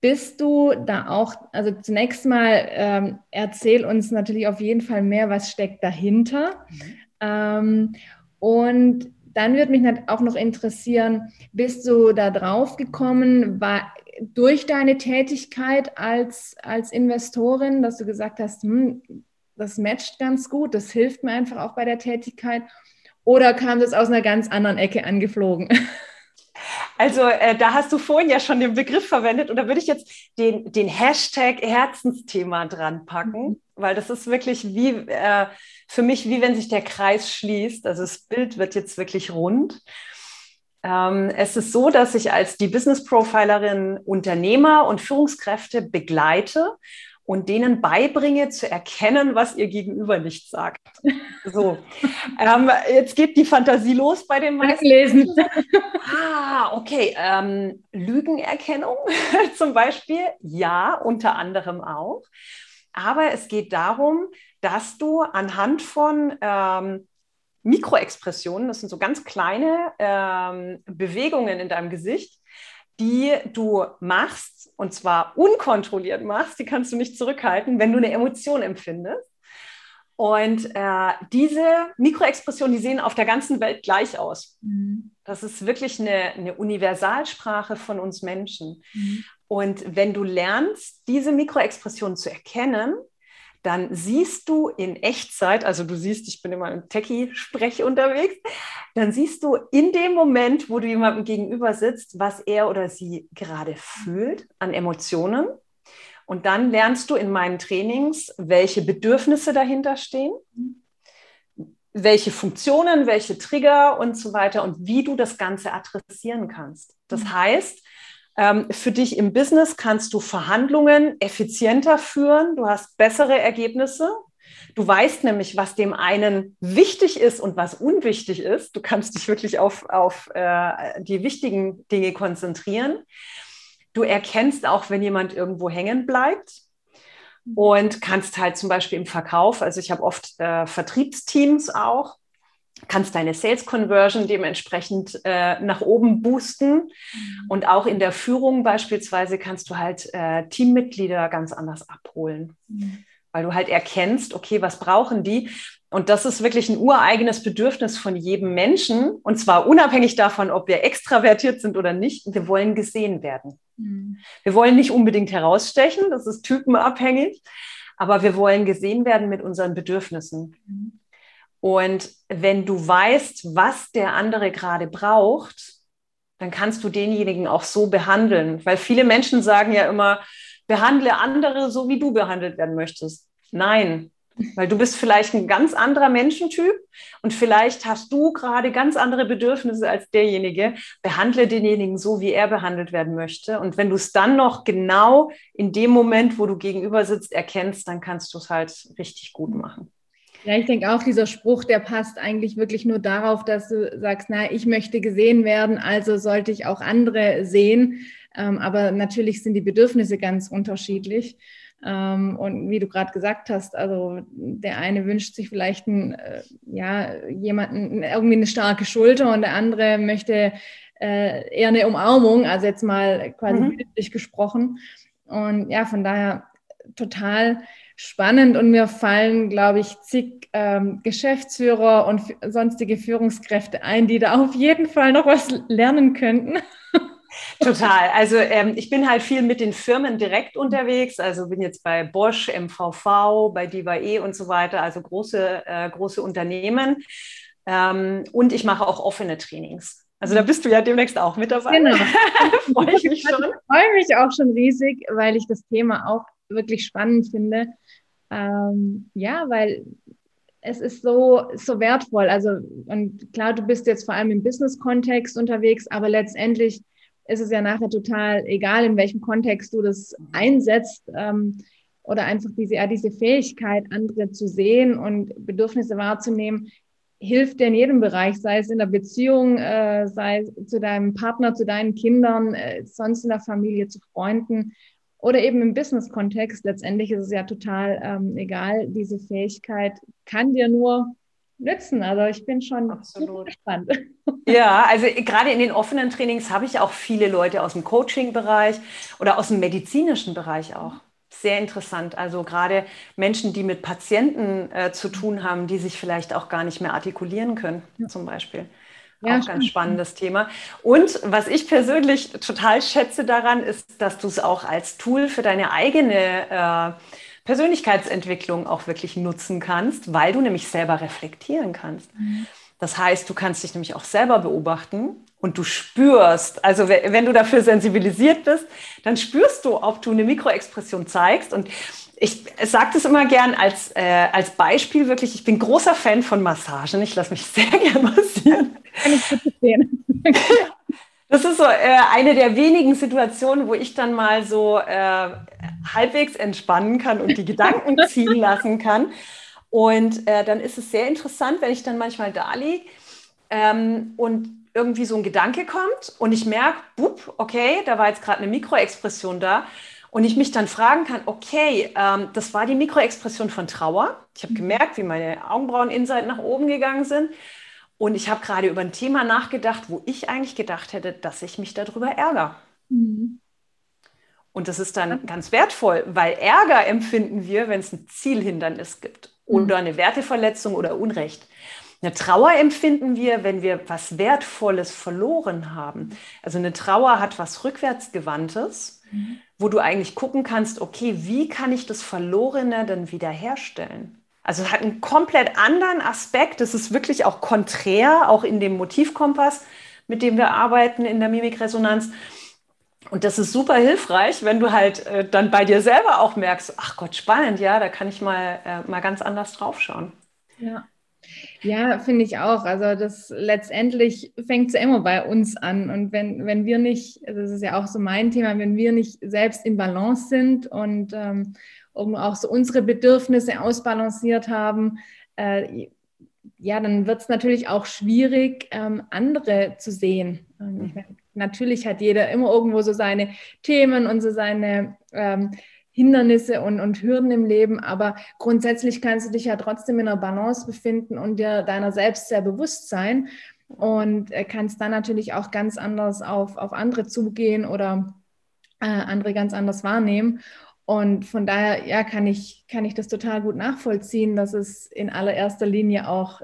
bist du da auch, also zunächst mal ähm, erzähl uns natürlich auf jeden Fall mehr, was steckt dahinter. Mhm. Ähm, und dann würde mich auch noch interessieren, bist du da drauf gekommen, war durch deine Tätigkeit als, als Investorin, dass du gesagt hast, hm, das matcht ganz gut, das hilft mir einfach auch bei der Tätigkeit? Oder kam das aus einer ganz anderen Ecke angeflogen? Also äh, da hast du vorhin ja schon den Begriff verwendet und da würde ich jetzt den, den Hashtag Herzensthema dran packen, mhm. weil das ist wirklich wie äh, für mich, wie wenn sich der Kreis schließt. Also das Bild wird jetzt wirklich rund. Ähm, es ist so, dass ich als die Business Profilerin Unternehmer und Führungskräfte begleite und denen beibringe zu erkennen, was ihr Gegenüber nicht sagt. So, ähm, jetzt geht die Fantasie los bei den meisten. Lesen. Ah, okay. Ähm, Lügenerkennung zum Beispiel, ja, unter anderem auch. Aber es geht darum, dass du anhand von ähm, Mikroexpressionen, das sind so ganz kleine ähm, Bewegungen in deinem Gesicht, die du machst, und zwar unkontrolliert machst, die kannst du nicht zurückhalten, wenn du eine Emotion empfindest. Und äh, diese Mikroexpressionen, die sehen auf der ganzen Welt gleich aus. Mhm. Das ist wirklich eine, eine, Universalsprache von uns Menschen. Mhm. Und wenn du lernst, diese Mikroexpressionen zu erkennen, dann siehst du in Echtzeit, also du siehst, ich bin immer im Techie-Sprech unterwegs, dann siehst du in dem Moment, wo du jemandem gegenüber sitzt, was er oder sie gerade fühlt an Emotionen. Und dann lernst du in meinen Trainings, welche Bedürfnisse dahinter stehen, welche Funktionen, welche Trigger und so weiter und wie du das Ganze adressieren kannst. Das mhm. heißt, für dich im Business kannst du Verhandlungen effizienter führen, du hast bessere Ergebnisse. Du weißt nämlich, was dem einen wichtig ist und was unwichtig ist. Du kannst dich wirklich auf, auf äh, die wichtigen Dinge konzentrieren. Du erkennst auch, wenn jemand irgendwo hängen bleibt und kannst halt zum Beispiel im Verkauf, also ich habe oft äh, Vertriebsteams auch, kannst deine Sales Conversion dementsprechend äh, nach oben boosten. Mhm. Und auch in der Führung beispielsweise kannst du halt äh, Teammitglieder ganz anders abholen, mhm. weil du halt erkennst, okay, was brauchen die? Und das ist wirklich ein ureigenes Bedürfnis von jedem Menschen. Und zwar unabhängig davon, ob wir extravertiert sind oder nicht. Wir wollen gesehen werden. Mhm. Wir wollen nicht unbedingt herausstechen, das ist typenabhängig. Aber wir wollen gesehen werden mit unseren Bedürfnissen. Mhm. Und wenn du weißt, was der andere gerade braucht, dann kannst du denjenigen auch so behandeln. Weil viele Menschen sagen ja immer, behandle andere so, wie du behandelt werden möchtest. Nein, Weil du bist vielleicht ein ganz anderer Menschentyp und vielleicht hast du gerade ganz andere Bedürfnisse als derjenige. Behandle denjenigen so, wie er behandelt werden möchte. Und wenn du es dann noch genau in dem Moment, wo du gegenüber sitzt, erkennst, dann kannst du es halt richtig gut machen. Ja, ich denke auch, dieser Spruch, der passt eigentlich wirklich nur darauf, dass du sagst, na, ich möchte gesehen werden, also sollte ich auch andere sehen. Ähm, aber natürlich sind die Bedürfnisse ganz unterschiedlich. Ähm, und wie du gerade gesagt hast, also der eine wünscht sich vielleicht einen, äh, ja, jemanden, irgendwie eine starke Schulter und der andere möchte äh, eher eine Umarmung, also jetzt mal quasi mhm. bildlich gesprochen. Und ja, von daher total spannend und mir fallen, glaube ich, zig ähm, Geschäftsführer und sonstige Führungskräfte ein, die da auf jeden Fall noch was lernen könnten. Total. Also ähm, ich bin halt viel mit den Firmen direkt unterwegs. Also bin jetzt bei Bosch, MVV, bei DIVAE und so weiter. Also große, äh, große Unternehmen. Ähm, und ich mache auch offene Trainings. Also da bist du ja demnächst auch mit dabei. Genau. freue ich mich schon. Ich freue mich auch schon riesig, weil ich das Thema auch wirklich spannend finde. Ähm, ja, weil es ist so, so wertvoll. Also, und klar, du bist jetzt vor allem im Business-Kontext unterwegs, aber letztendlich ist es ja nachher total egal, in welchem Kontext du das einsetzt. Ähm, oder einfach diese, ja, diese Fähigkeit, andere zu sehen und Bedürfnisse wahrzunehmen, hilft dir in jedem Bereich, sei es in der Beziehung, äh, sei es zu deinem Partner, zu deinen Kindern, äh, sonst in der Familie, zu Freunden oder eben im Business-Kontext. Letztendlich ist es ja total ähm, egal. Diese Fähigkeit kann dir nur nützen. Also ich bin schon Absolut. gespannt. Ja, also gerade in den offenen Trainings habe ich auch viele Leute aus dem Coaching-Bereich oder aus dem medizinischen Bereich auch. Sehr interessant. Also gerade Menschen, die mit Patienten äh, zu tun haben, die sich vielleicht auch gar nicht mehr artikulieren können, ja. zum Beispiel. Ja, auch ganz spannendes Thema. Und was ich persönlich total schätze daran, ist, dass du es auch als Tool für deine eigene äh, Persönlichkeitsentwicklung auch wirklich nutzen kannst, weil du nämlich selber reflektieren kannst. Mhm. Das heißt, du kannst dich nämlich auch selber beobachten und du spürst, also wenn du dafür sensibilisiert bist, dann spürst du, ob du eine Mikroexpression zeigst. Und ich sage das immer gern als, äh, als Beispiel wirklich, ich bin großer Fan von Massagen. Ich lasse mich sehr gern massieren. Kann ich bitte sehen. Das ist so äh, eine der wenigen Situationen, wo ich dann mal so äh, halbwegs entspannen kann und die Gedanken ziehen lassen kann. Und äh, dann ist es sehr interessant, wenn ich dann manchmal da liege ähm, und irgendwie so ein Gedanke kommt und ich merke, okay, da war jetzt gerade eine Mikroexpression da. Und ich mich dann fragen kann, okay, ähm, das war die Mikroexpression von Trauer. Ich habe mhm. gemerkt, wie meine Augenbrauen inside nach oben gegangen sind. Und ich habe gerade über ein Thema nachgedacht, wo ich eigentlich gedacht hätte, dass ich mich darüber ärgere. Mhm. Und das ist dann ganz wertvoll, weil Ärger empfinden wir, wenn es ein Zielhindernis gibt mhm. oder eine Werteverletzung oder Unrecht. Eine Trauer empfinden wir, wenn wir was Wertvolles verloren haben. Also eine Trauer hat was Rückwärtsgewandtes, mhm. Wo du eigentlich gucken kannst, okay, wie kann ich das Verlorene dann wiederherstellen? Also hat einen komplett anderen Aspekt. Es ist wirklich auch konträr, auch in dem Motivkompass, mit dem wir arbeiten in der Mimikresonanz. Und das ist super hilfreich, wenn du halt äh, dann bei dir selber auch merkst, ach Gott, spannend, ja, da kann ich mal, äh, mal ganz anders draufschauen. Ja. Ja, finde ich auch. Also das letztendlich fängt es ja immer bei uns an. Und wenn, wenn wir nicht, also das ist ja auch so mein Thema, wenn wir nicht selbst in Balance sind und ähm, um auch so unsere Bedürfnisse ausbalanciert haben, äh, ja, dann wird es natürlich auch schwierig, ähm, andere zu sehen. Ähm, meine, natürlich hat jeder immer irgendwo so seine Themen und so seine ähm, Hindernisse und, und Hürden im Leben, aber grundsätzlich kannst du dich ja trotzdem in einer Balance befinden und dir deiner selbst sehr bewusst sein und äh, kannst dann natürlich auch ganz anders auf, auf andere zugehen oder äh, andere ganz anders wahrnehmen. Und von daher, ja, kann ich, kann ich das total gut nachvollziehen, dass es in allererster Linie auch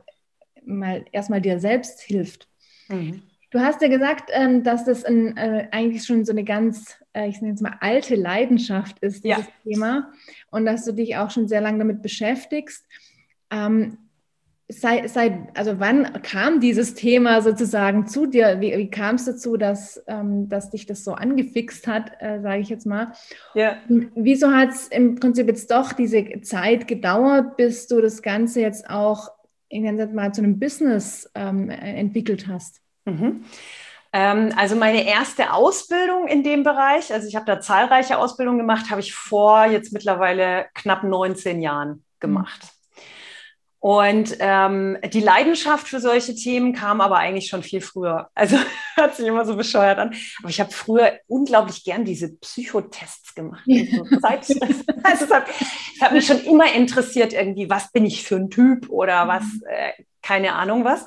mal erstmal dir selbst hilft. Mhm. Du hast ja gesagt, ähm, dass das ein, äh, eigentlich schon so eine ganz, äh, ich nenne es mal, alte Leidenschaft ist, dieses ja. Thema. Und dass du dich auch schon sehr lange damit beschäftigst. Ähm, sei, sei, also wann kam dieses Thema sozusagen zu dir? Wie, wie kam es dazu, dass, ähm, dass dich das so angefixt hat, äh, sage ich jetzt mal? Ja. Wieso hat es im Prinzip jetzt doch diese Zeit gedauert, bis du das Ganze jetzt auch, es mal, zu einem Business ähm, entwickelt hast? Mhm. Ähm, also meine erste Ausbildung in dem Bereich, also ich habe da zahlreiche Ausbildungen gemacht, habe ich vor jetzt mittlerweile knapp 19 Jahren gemacht. Und ähm, die Leidenschaft für solche Themen kam aber eigentlich schon viel früher. Also hört sich immer so bescheuert an. Aber ich habe früher unglaublich gern diese Psychotests gemacht. So also es hat, hat, mich schon immer interessiert, irgendwie, was bin ich für ein Typ oder was, mhm. äh, keine Ahnung was.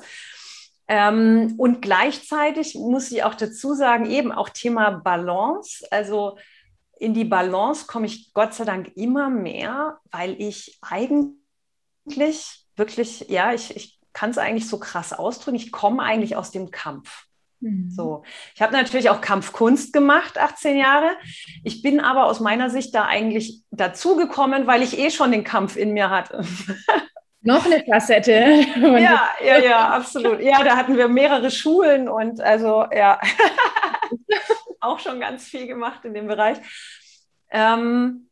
Ähm, und gleichzeitig muss ich auch dazu sagen, eben auch Thema Balance. Also in die Balance komme ich Gott sei Dank immer mehr, weil ich eigentlich wirklich, ja, ich, ich kann es eigentlich so krass ausdrücken, ich komme eigentlich aus dem Kampf. Mhm. So, ich habe natürlich auch Kampfkunst gemacht, 18 Jahre. Ich bin aber aus meiner Sicht da eigentlich dazugekommen, weil ich eh schon den Kampf in mir hatte. Noch eine Facette. ja, ja, ja, absolut. Ja, da hatten wir mehrere Schulen und also ja, auch schon ganz viel gemacht in dem Bereich. Ähm,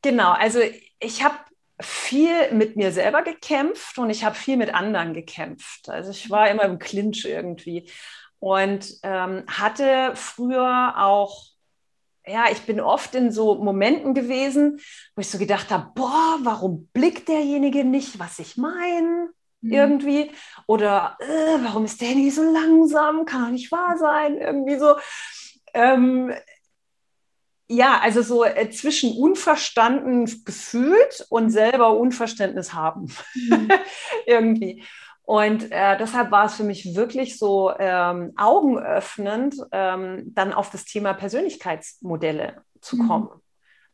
genau, also ich habe viel mit mir selber gekämpft und ich habe viel mit anderen gekämpft. Also ich war immer im Clinch irgendwie und ähm, hatte früher auch, ja, ich bin oft in so Momenten gewesen, wo ich so gedacht habe, boah, warum blickt derjenige nicht, was ich meine? Mhm. Irgendwie. Oder äh, warum ist der nicht so langsam? Kann doch nicht wahr sein. Irgendwie so. Ähm, ja, also so äh, zwischen unverstanden gefühlt und selber Unverständnis haben. Mhm. Irgendwie. Und äh, deshalb war es für mich wirklich so ähm, augenöffnend, ähm, dann auf das Thema Persönlichkeitsmodelle zu mhm. kommen.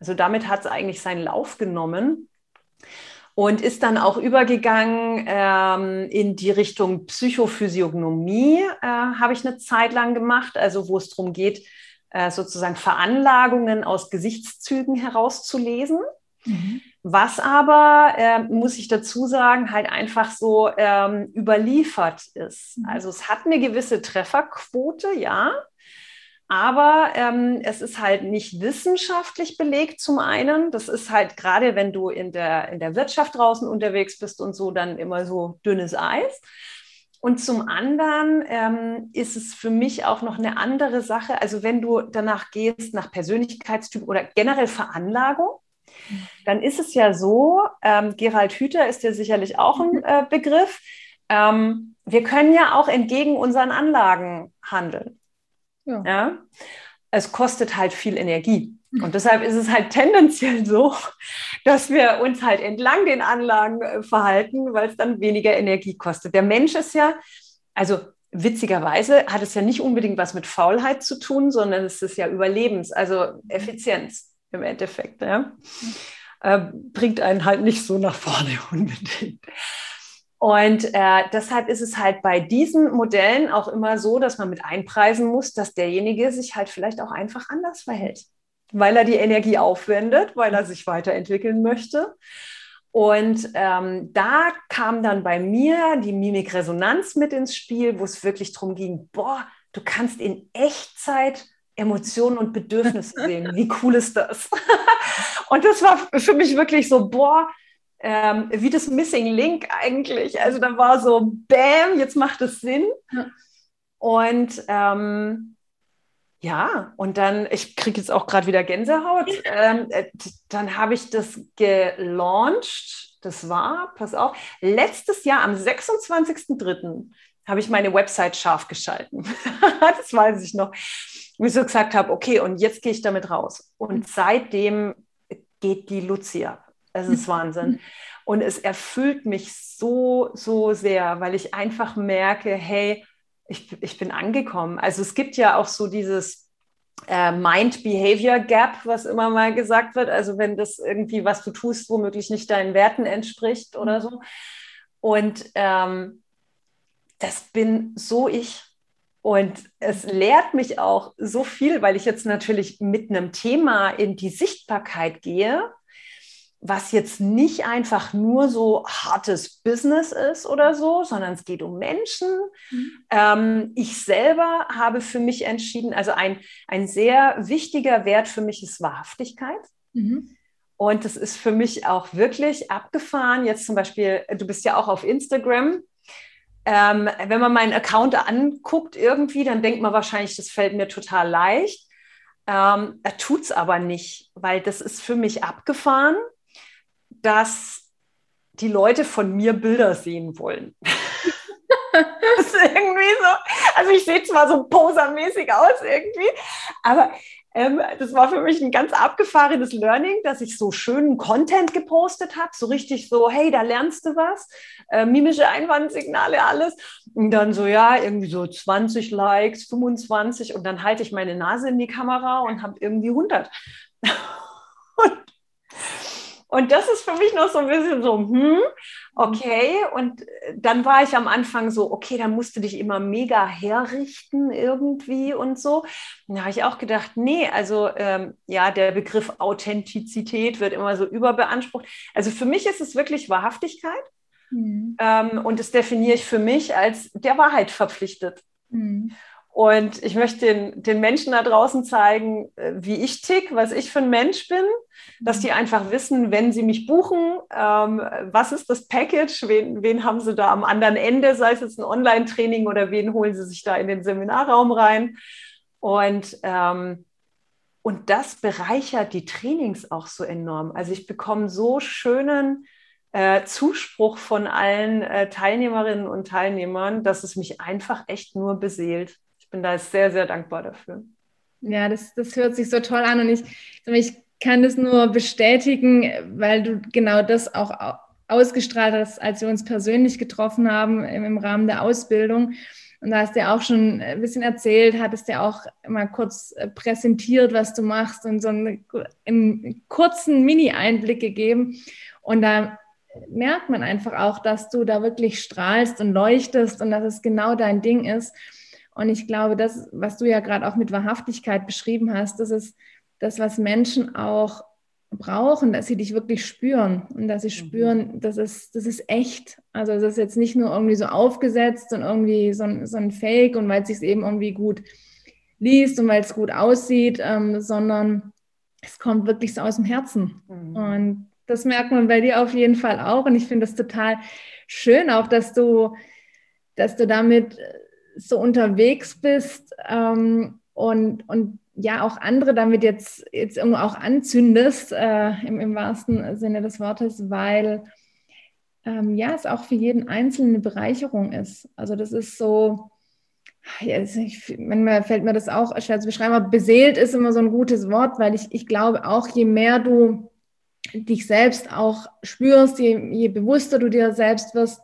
Also damit hat es eigentlich seinen Lauf genommen und ist dann auch übergegangen ähm, in die Richtung Psychophysiognomie, äh, habe ich eine Zeit lang gemacht, also wo es darum geht, äh, sozusagen Veranlagungen aus Gesichtszügen herauszulesen. Mhm. Was aber, äh, muss ich dazu sagen, halt einfach so ähm, überliefert ist. Mhm. Also es hat eine gewisse Trefferquote, ja, aber ähm, es ist halt nicht wissenschaftlich belegt zum einen. Das ist halt gerade, wenn du in der, in der Wirtschaft draußen unterwegs bist und so, dann immer so dünnes Eis. Und zum anderen ähm, ist es für mich auch noch eine andere Sache. Also wenn du danach gehst, nach Persönlichkeitstyp oder generell Veranlagung, dann ist es ja so, ähm, Gerald Hüther ist ja sicherlich auch ein äh, Begriff, ähm, wir können ja auch entgegen unseren Anlagen handeln. Ja. ja. Es kostet halt viel Energie. Und deshalb ist es halt tendenziell so, dass wir uns halt entlang den Anlagen äh, verhalten, weil es dann weniger Energie kostet. Der Mensch ist ja, also witzigerweise hat es ja nicht unbedingt was mit Faulheit zu tun, sondern es ist ja Überlebens, also Effizienz im Endeffekt. Ja? Äh, bringt einen halt nicht so nach vorne unbedingt. Und äh, deshalb ist es halt bei diesen Modellen auch immer so, dass man mit einpreisen muss, dass derjenige sich halt vielleicht auch einfach anders verhält weil er die Energie aufwendet, weil er sich weiterentwickeln möchte. Und ähm, da kam dann bei mir die Mimikresonanz mit ins Spiel, wo es wirklich darum ging, boah, du kannst in Echtzeit Emotionen und Bedürfnisse sehen. Wie cool ist das? und das war für mich wirklich so, boah, ähm, wie das Missing Link eigentlich. Also da war so, bam, jetzt macht es Sinn. Und ähm, ja, und dann, ich kriege jetzt auch gerade wieder Gänsehaut. Ähm, äh, dann habe ich das gelauncht. Das war, pass auf, letztes Jahr am 26.03. habe ich meine Website scharf geschalten. das weiß ich noch. Ich so gesagt habe, okay, und jetzt gehe ich damit raus. Und seitdem geht die Luzi ab. Es ist Wahnsinn. Und es erfüllt mich so, so sehr, weil ich einfach merke, hey, ich, ich bin angekommen. Also es gibt ja auch so dieses äh, Mind-Behavior-Gap, was immer mal gesagt wird. Also wenn das irgendwie, was du tust, womöglich nicht deinen Werten entspricht oder so. Und ähm, das bin so ich. Und es lehrt mich auch so viel, weil ich jetzt natürlich mit einem Thema in die Sichtbarkeit gehe, was jetzt nicht einfach nur so hartes Business ist oder so, sondern es geht um Menschen. Mhm. Ähm, ich selber habe für mich entschieden, also ein, ein sehr wichtiger Wert für mich ist Wahrhaftigkeit. Mhm. Und das ist für mich auch wirklich abgefahren. Jetzt zum Beispiel, du bist ja auch auf Instagram. Ähm, wenn man meinen Account anguckt irgendwie, dann denkt man wahrscheinlich, das fällt mir total leicht. Ähm, er tut es aber nicht, weil das ist für mich abgefahren dass die Leute von mir Bilder sehen wollen. das ist irgendwie so, also ich sehe zwar so posermäßig aus irgendwie, aber ähm, das war für mich ein ganz abgefahrenes Learning, dass ich so schönen Content gepostet habe, so richtig so, hey, da lernst du was, äh, mimische Einwandsignale, alles. Und dann so, ja, irgendwie so 20 Likes, 25 und dann halte ich meine Nase in die Kamera und habe irgendwie 100. und und das ist für mich noch so ein bisschen so, hm, okay. Und dann war ich am Anfang so, okay, da musst du dich immer mega herrichten irgendwie und so. Da habe ich auch gedacht, nee, also ähm, ja, der Begriff Authentizität wird immer so überbeansprucht. Also für mich ist es wirklich Wahrhaftigkeit. Mhm. Ähm, und das definiere ich für mich als der Wahrheit verpflichtet. Mhm. Und ich möchte den, den Menschen da draußen zeigen, äh, wie ich tick, was ich für ein Mensch bin, dass die einfach wissen, wenn sie mich buchen, ähm, was ist das Package, wen, wen haben sie da am anderen Ende, sei es jetzt ein Online-Training oder wen holen sie sich da in den Seminarraum rein. Und, ähm, und das bereichert die Trainings auch so enorm. Also ich bekomme so schönen äh, Zuspruch von allen äh, Teilnehmerinnen und Teilnehmern, dass es mich einfach echt nur beseelt ich bin da sehr, sehr dankbar dafür. Ja, das, das hört sich so toll an und ich, ich kann das nur bestätigen, weil du genau das auch ausgestrahlt hast, als wir uns persönlich getroffen haben im, Rahmen der Ausbildung. Und da hast du ja auch schon ein bisschen erzählt, hattest ja auch mal kurz äh, präsentiert, was du machst und so einen, einen kurzen Mini-Einblick gegeben. Und da merkt man einfach auch, dass du da wirklich strahlst und leuchtest und dass es genau dein Ding ist. Und ich glaube, das, was du ja gerade auch mit Wahrhaftigkeit beschrieben hast, das ist das, was Menschen auch brauchen, dass sie dich wirklich spüren und dass sie mhm. spüren, das ist, das ist echt. Also das ist jetzt nicht nur irgendwie so aufgesetzt und irgendwie so ein, so ein Fake und weil es sich eben irgendwie gut liest und weil es gut aussieht, ähm, sondern es kommt wirklich so aus dem Herzen. Mhm. Und das merkt man bei dir auf jeden Fall auch. Und ich finde das total schön auch, dass du, dass du damit so unterwegs bist ähm, und, und ja auch andere damit jetzt, jetzt irgendwo auch anzündest, äh, im, im wahrsten Sinne des Wortes, weil ähm, ja, es auch für jeden Einzelnen eine Bereicherung ist. Also das ist so, ja, ich, manchmal fällt mir das auch schwer zu beschreiben, aber beseelt ist immer so ein gutes Wort, weil ich, ich glaube auch, je mehr du dich selbst auch spürst, je, je bewusster du dir selbst wirst,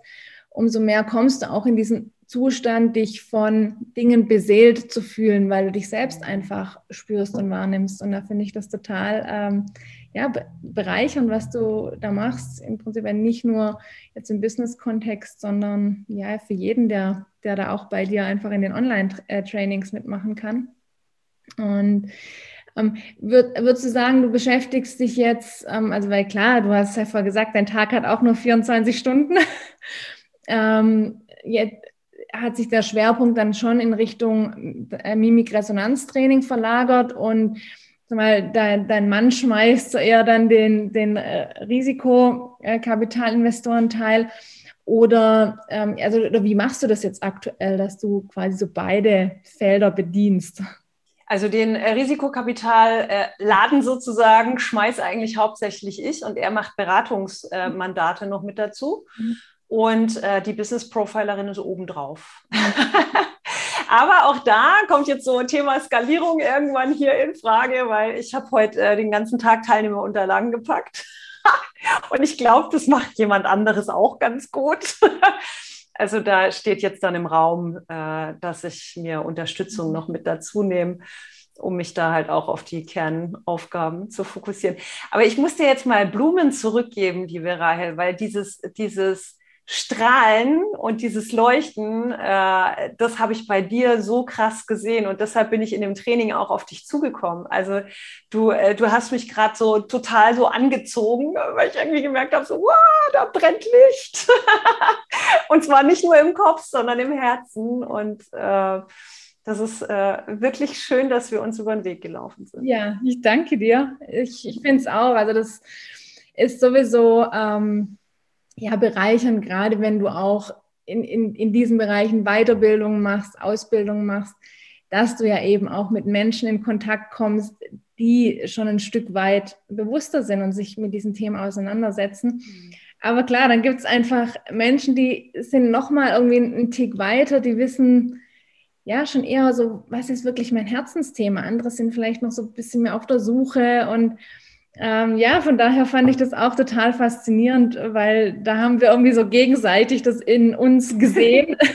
umso mehr kommst du auch in diesen Zustand, dich von Dingen beseelt zu fühlen, weil du dich selbst einfach spürst und wahrnimmst. Und da finde ich das total ähm, ja, bereichernd, was du da machst. Im Prinzip nicht nur jetzt im Business-Kontext, sondern ja, für jeden, der, der da auch bei dir einfach in den Online-Trainings mitmachen kann. Und ähm, würd, würdest du sagen, du beschäftigst dich jetzt, ähm, also weil klar, du hast ja vorher gesagt, dein Tag hat auch nur 24 Stunden. ähm, jetzt, hat sich der Schwerpunkt dann schon in Richtung äh, Mimikresonanztraining verlagert und mal, dein, dein Mann schmeißt so eher dann den, den äh, Risikokapitalinvestorenteil oder ähm, also oder wie machst du das jetzt aktuell, dass du quasi so beide Felder bedienst? Also den äh, Risikokapitalladen äh, sozusagen schmeiß eigentlich hauptsächlich ich und er macht Beratungsmandate noch mit dazu. Mhm und äh, die Business Profilerin ist obendrauf. Aber auch da kommt jetzt so Thema Skalierung irgendwann hier in Frage, weil ich habe heute äh, den ganzen Tag Teilnehmerunterlagen gepackt. und ich glaube, das macht jemand anderes auch ganz gut. also da steht jetzt dann im Raum, äh, dass ich mir Unterstützung noch mit dazu nehme um mich da halt auch auf die Kernaufgaben zu fokussieren. Aber ich muss dir jetzt mal Blumen zurückgeben, liebe Rahel, weil dieses, dieses Strahlen und dieses Leuchten, äh, das habe ich bei dir so krass gesehen und deshalb bin ich in dem Training auch auf dich zugekommen. Also du, äh, du hast mich gerade so total so angezogen, weil ich irgendwie gemerkt habe, so, wow, da brennt Licht. und zwar nicht nur im Kopf, sondern im Herzen und äh, das ist äh, wirklich schön, dass wir uns über den Weg gelaufen sind. Ja, ich danke dir. Ich, ich finde es auch. Also das ist sowieso ähm, ja, bereichernd, gerade wenn du auch in, in, in diesen Bereichen Weiterbildung machst, Ausbildung machst, dass du ja eben auch mit Menschen in Kontakt kommst, die schon ein Stück weit bewusster sind und sich mit diesen Themen auseinandersetzen. Mhm. Aber klar, dann gibt es einfach Menschen, die sind nochmal irgendwie einen Tick weiter, die wissen, ja, schon eher so, was ist wirklich mein Herzensthema? Andere sind vielleicht noch so ein bisschen mehr auf der Suche und ähm, ja, von daher fand ich das auch total faszinierend, weil da haben wir irgendwie so gegenseitig das in uns gesehen.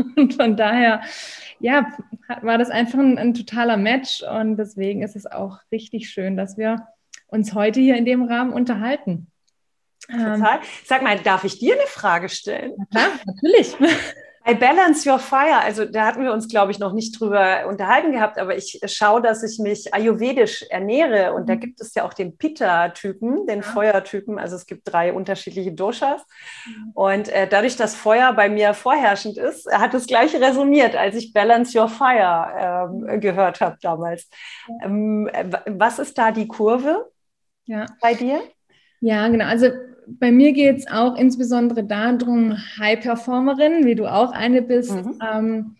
und von daher, ja, war das einfach ein, ein, totaler Match und deswegen ist es auch richtig schön, dass wir uns heute hier in dem Rahmen unterhalten. Total. Ähm, Sag mal, darf ich dir eine Frage stellen? Na klar, natürlich. Bei Balance Your Fire, also da hatten wir uns, glaube ich, noch nicht drüber unterhalten gehabt, aber ich schaue, dass ich mich ayurvedisch ernähre und da mhm. gibt es ja auch den Pitta-Typen, den ja. Feuertypen, also es gibt drei unterschiedliche Doshas mhm. und äh, dadurch, dass Feuer bei mir vorherrschend ist, hat es gleich resoniert, als ich Balance Your Fire ähm, gehört habe damals. Ähm, was ist da die Kurve ja. bei dir? Ja, genau. Also bei mir geht es auch insbesondere darum, High-Performerin, wie du auch eine bist, mhm. ähm,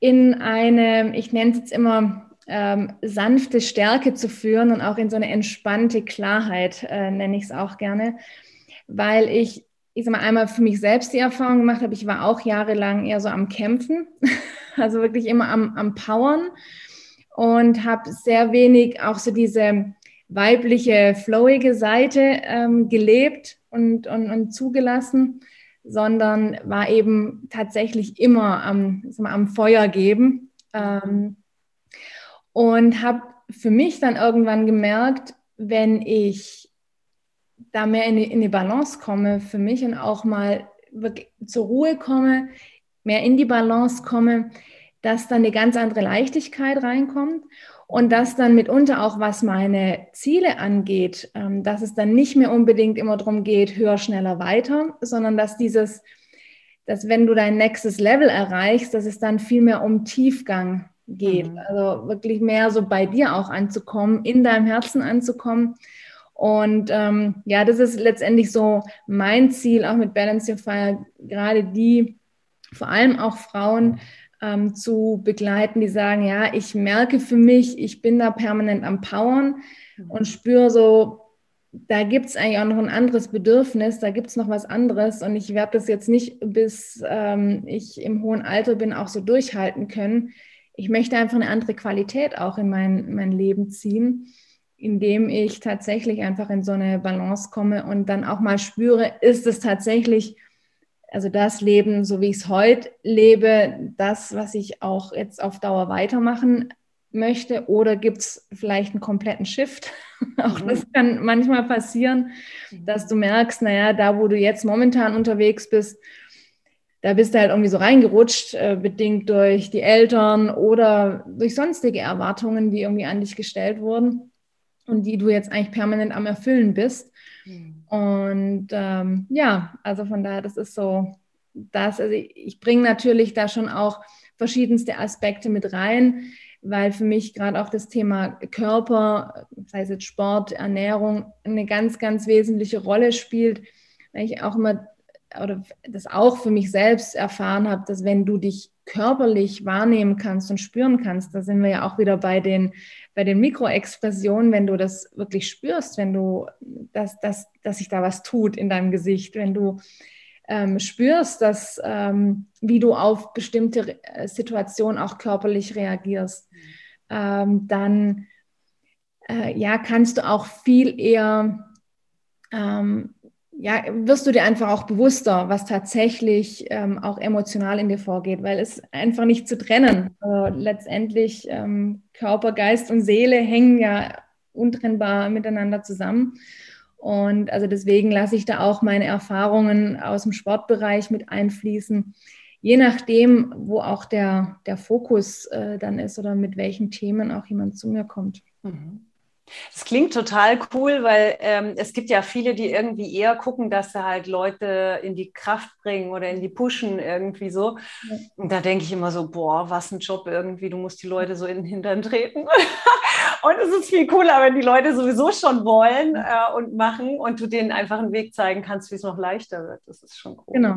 in eine, ich nenne es jetzt immer, ähm, sanfte Stärke zu führen und auch in so eine entspannte Klarheit, äh, nenne ich es auch gerne, weil ich, ich sag mal, einmal für mich selbst die Erfahrung gemacht habe, ich war auch jahrelang eher so am Kämpfen, also wirklich immer am, am Powern und habe sehr wenig auch so diese weibliche, flowige Seite ähm, gelebt und, und, und zugelassen, sondern war eben tatsächlich immer am, mal, am Feuer geben. Ähm, und habe für mich dann irgendwann gemerkt, wenn ich da mehr in die, in die Balance komme für mich und auch mal zur Ruhe komme, mehr in die Balance komme, dass dann eine ganz andere Leichtigkeit reinkommt und das dann mitunter auch, was meine Ziele angeht, ähm, dass es dann nicht mehr unbedingt immer darum geht, höher, schneller, weiter, sondern dass dieses, dass wenn du dein nächstes Level erreichst, dass es dann viel mehr um Tiefgang geht. Mhm. Also wirklich mehr so bei dir auch anzukommen, in deinem Herzen anzukommen. Und ähm, ja, das ist letztendlich so mein Ziel, auch mit Balance Your Fire, gerade die, vor allem auch Frauen, ähm, zu begleiten, die sagen, ja, ich merke für mich, ich bin da permanent am Powern mhm. und spüre so, da gibt es eigentlich auch noch ein anderes Bedürfnis, da gibt es noch was anderes und ich werde das jetzt nicht, bis ähm, ich im hohen Alter bin, auch so durchhalten können. Ich möchte einfach eine andere Qualität auch in mein, mein Leben ziehen, indem ich tatsächlich einfach in so eine Balance komme und dann auch mal spüre, ist es tatsächlich also das Leben, so wie ich es heute lebe, das, was ich auch jetzt auf Dauer weitermachen möchte? Oder gibt es vielleicht einen kompletten Shift? auch mhm. das kann manchmal passieren, mhm. dass du merkst, naja, da, wo du jetzt momentan unterwegs bist, da bist du halt irgendwie so reingerutscht, äh, bedingt durch die Eltern oder durch sonstige Erwartungen, die irgendwie an dich gestellt wurden und die du jetzt eigentlich permanent am Erfüllen bist. Mhm. Und ähm, ja, also von daher, das ist so das. Also ich, ich bringe natürlich da schon auch verschiedenste Aspekte mit rein, weil für mich gerade auch das Thema Körper, sei es jetzt Sport, Ernährung, eine ganz, ganz wesentliche Rolle spielt, weil ich auch immer oder das auch für mich selbst erfahren habe, dass wenn du dich körperlich wahrnehmen kannst und spüren kannst, da sind wir ja auch wieder bei den, bei den Mikroexpressionen, wenn du das wirklich spürst, wenn du, dass, dass, dass sich da was tut in deinem Gesicht, wenn du ähm, spürst, dass, ähm, wie du auf bestimmte äh, Situationen auch körperlich reagierst, ähm, dann äh, ja, kannst du auch viel eher ähm, ja, wirst du dir einfach auch bewusster, was tatsächlich ähm, auch emotional in dir vorgeht, weil es einfach nicht zu trennen. Also letztendlich ähm, Körper, Geist und Seele hängen ja untrennbar miteinander zusammen. Und also deswegen lasse ich da auch meine Erfahrungen aus dem Sportbereich mit einfließen, je nachdem, wo auch der, der Fokus äh, dann ist oder mit welchen Themen auch jemand zu mir kommt. Mhm. Das klingt total cool, weil ähm, es gibt ja viele, die irgendwie eher gucken, dass sie halt Leute in die Kraft bringen oder in die Pushen irgendwie so. Und da denke ich immer so, boah, was ein Job irgendwie, du musst die Leute so in den Hintern treten. und es ist viel cooler, wenn die Leute sowieso schon wollen äh, und machen und du denen einfach einen Weg zeigen kannst, wie es noch leichter wird. Das ist schon cool. Genau.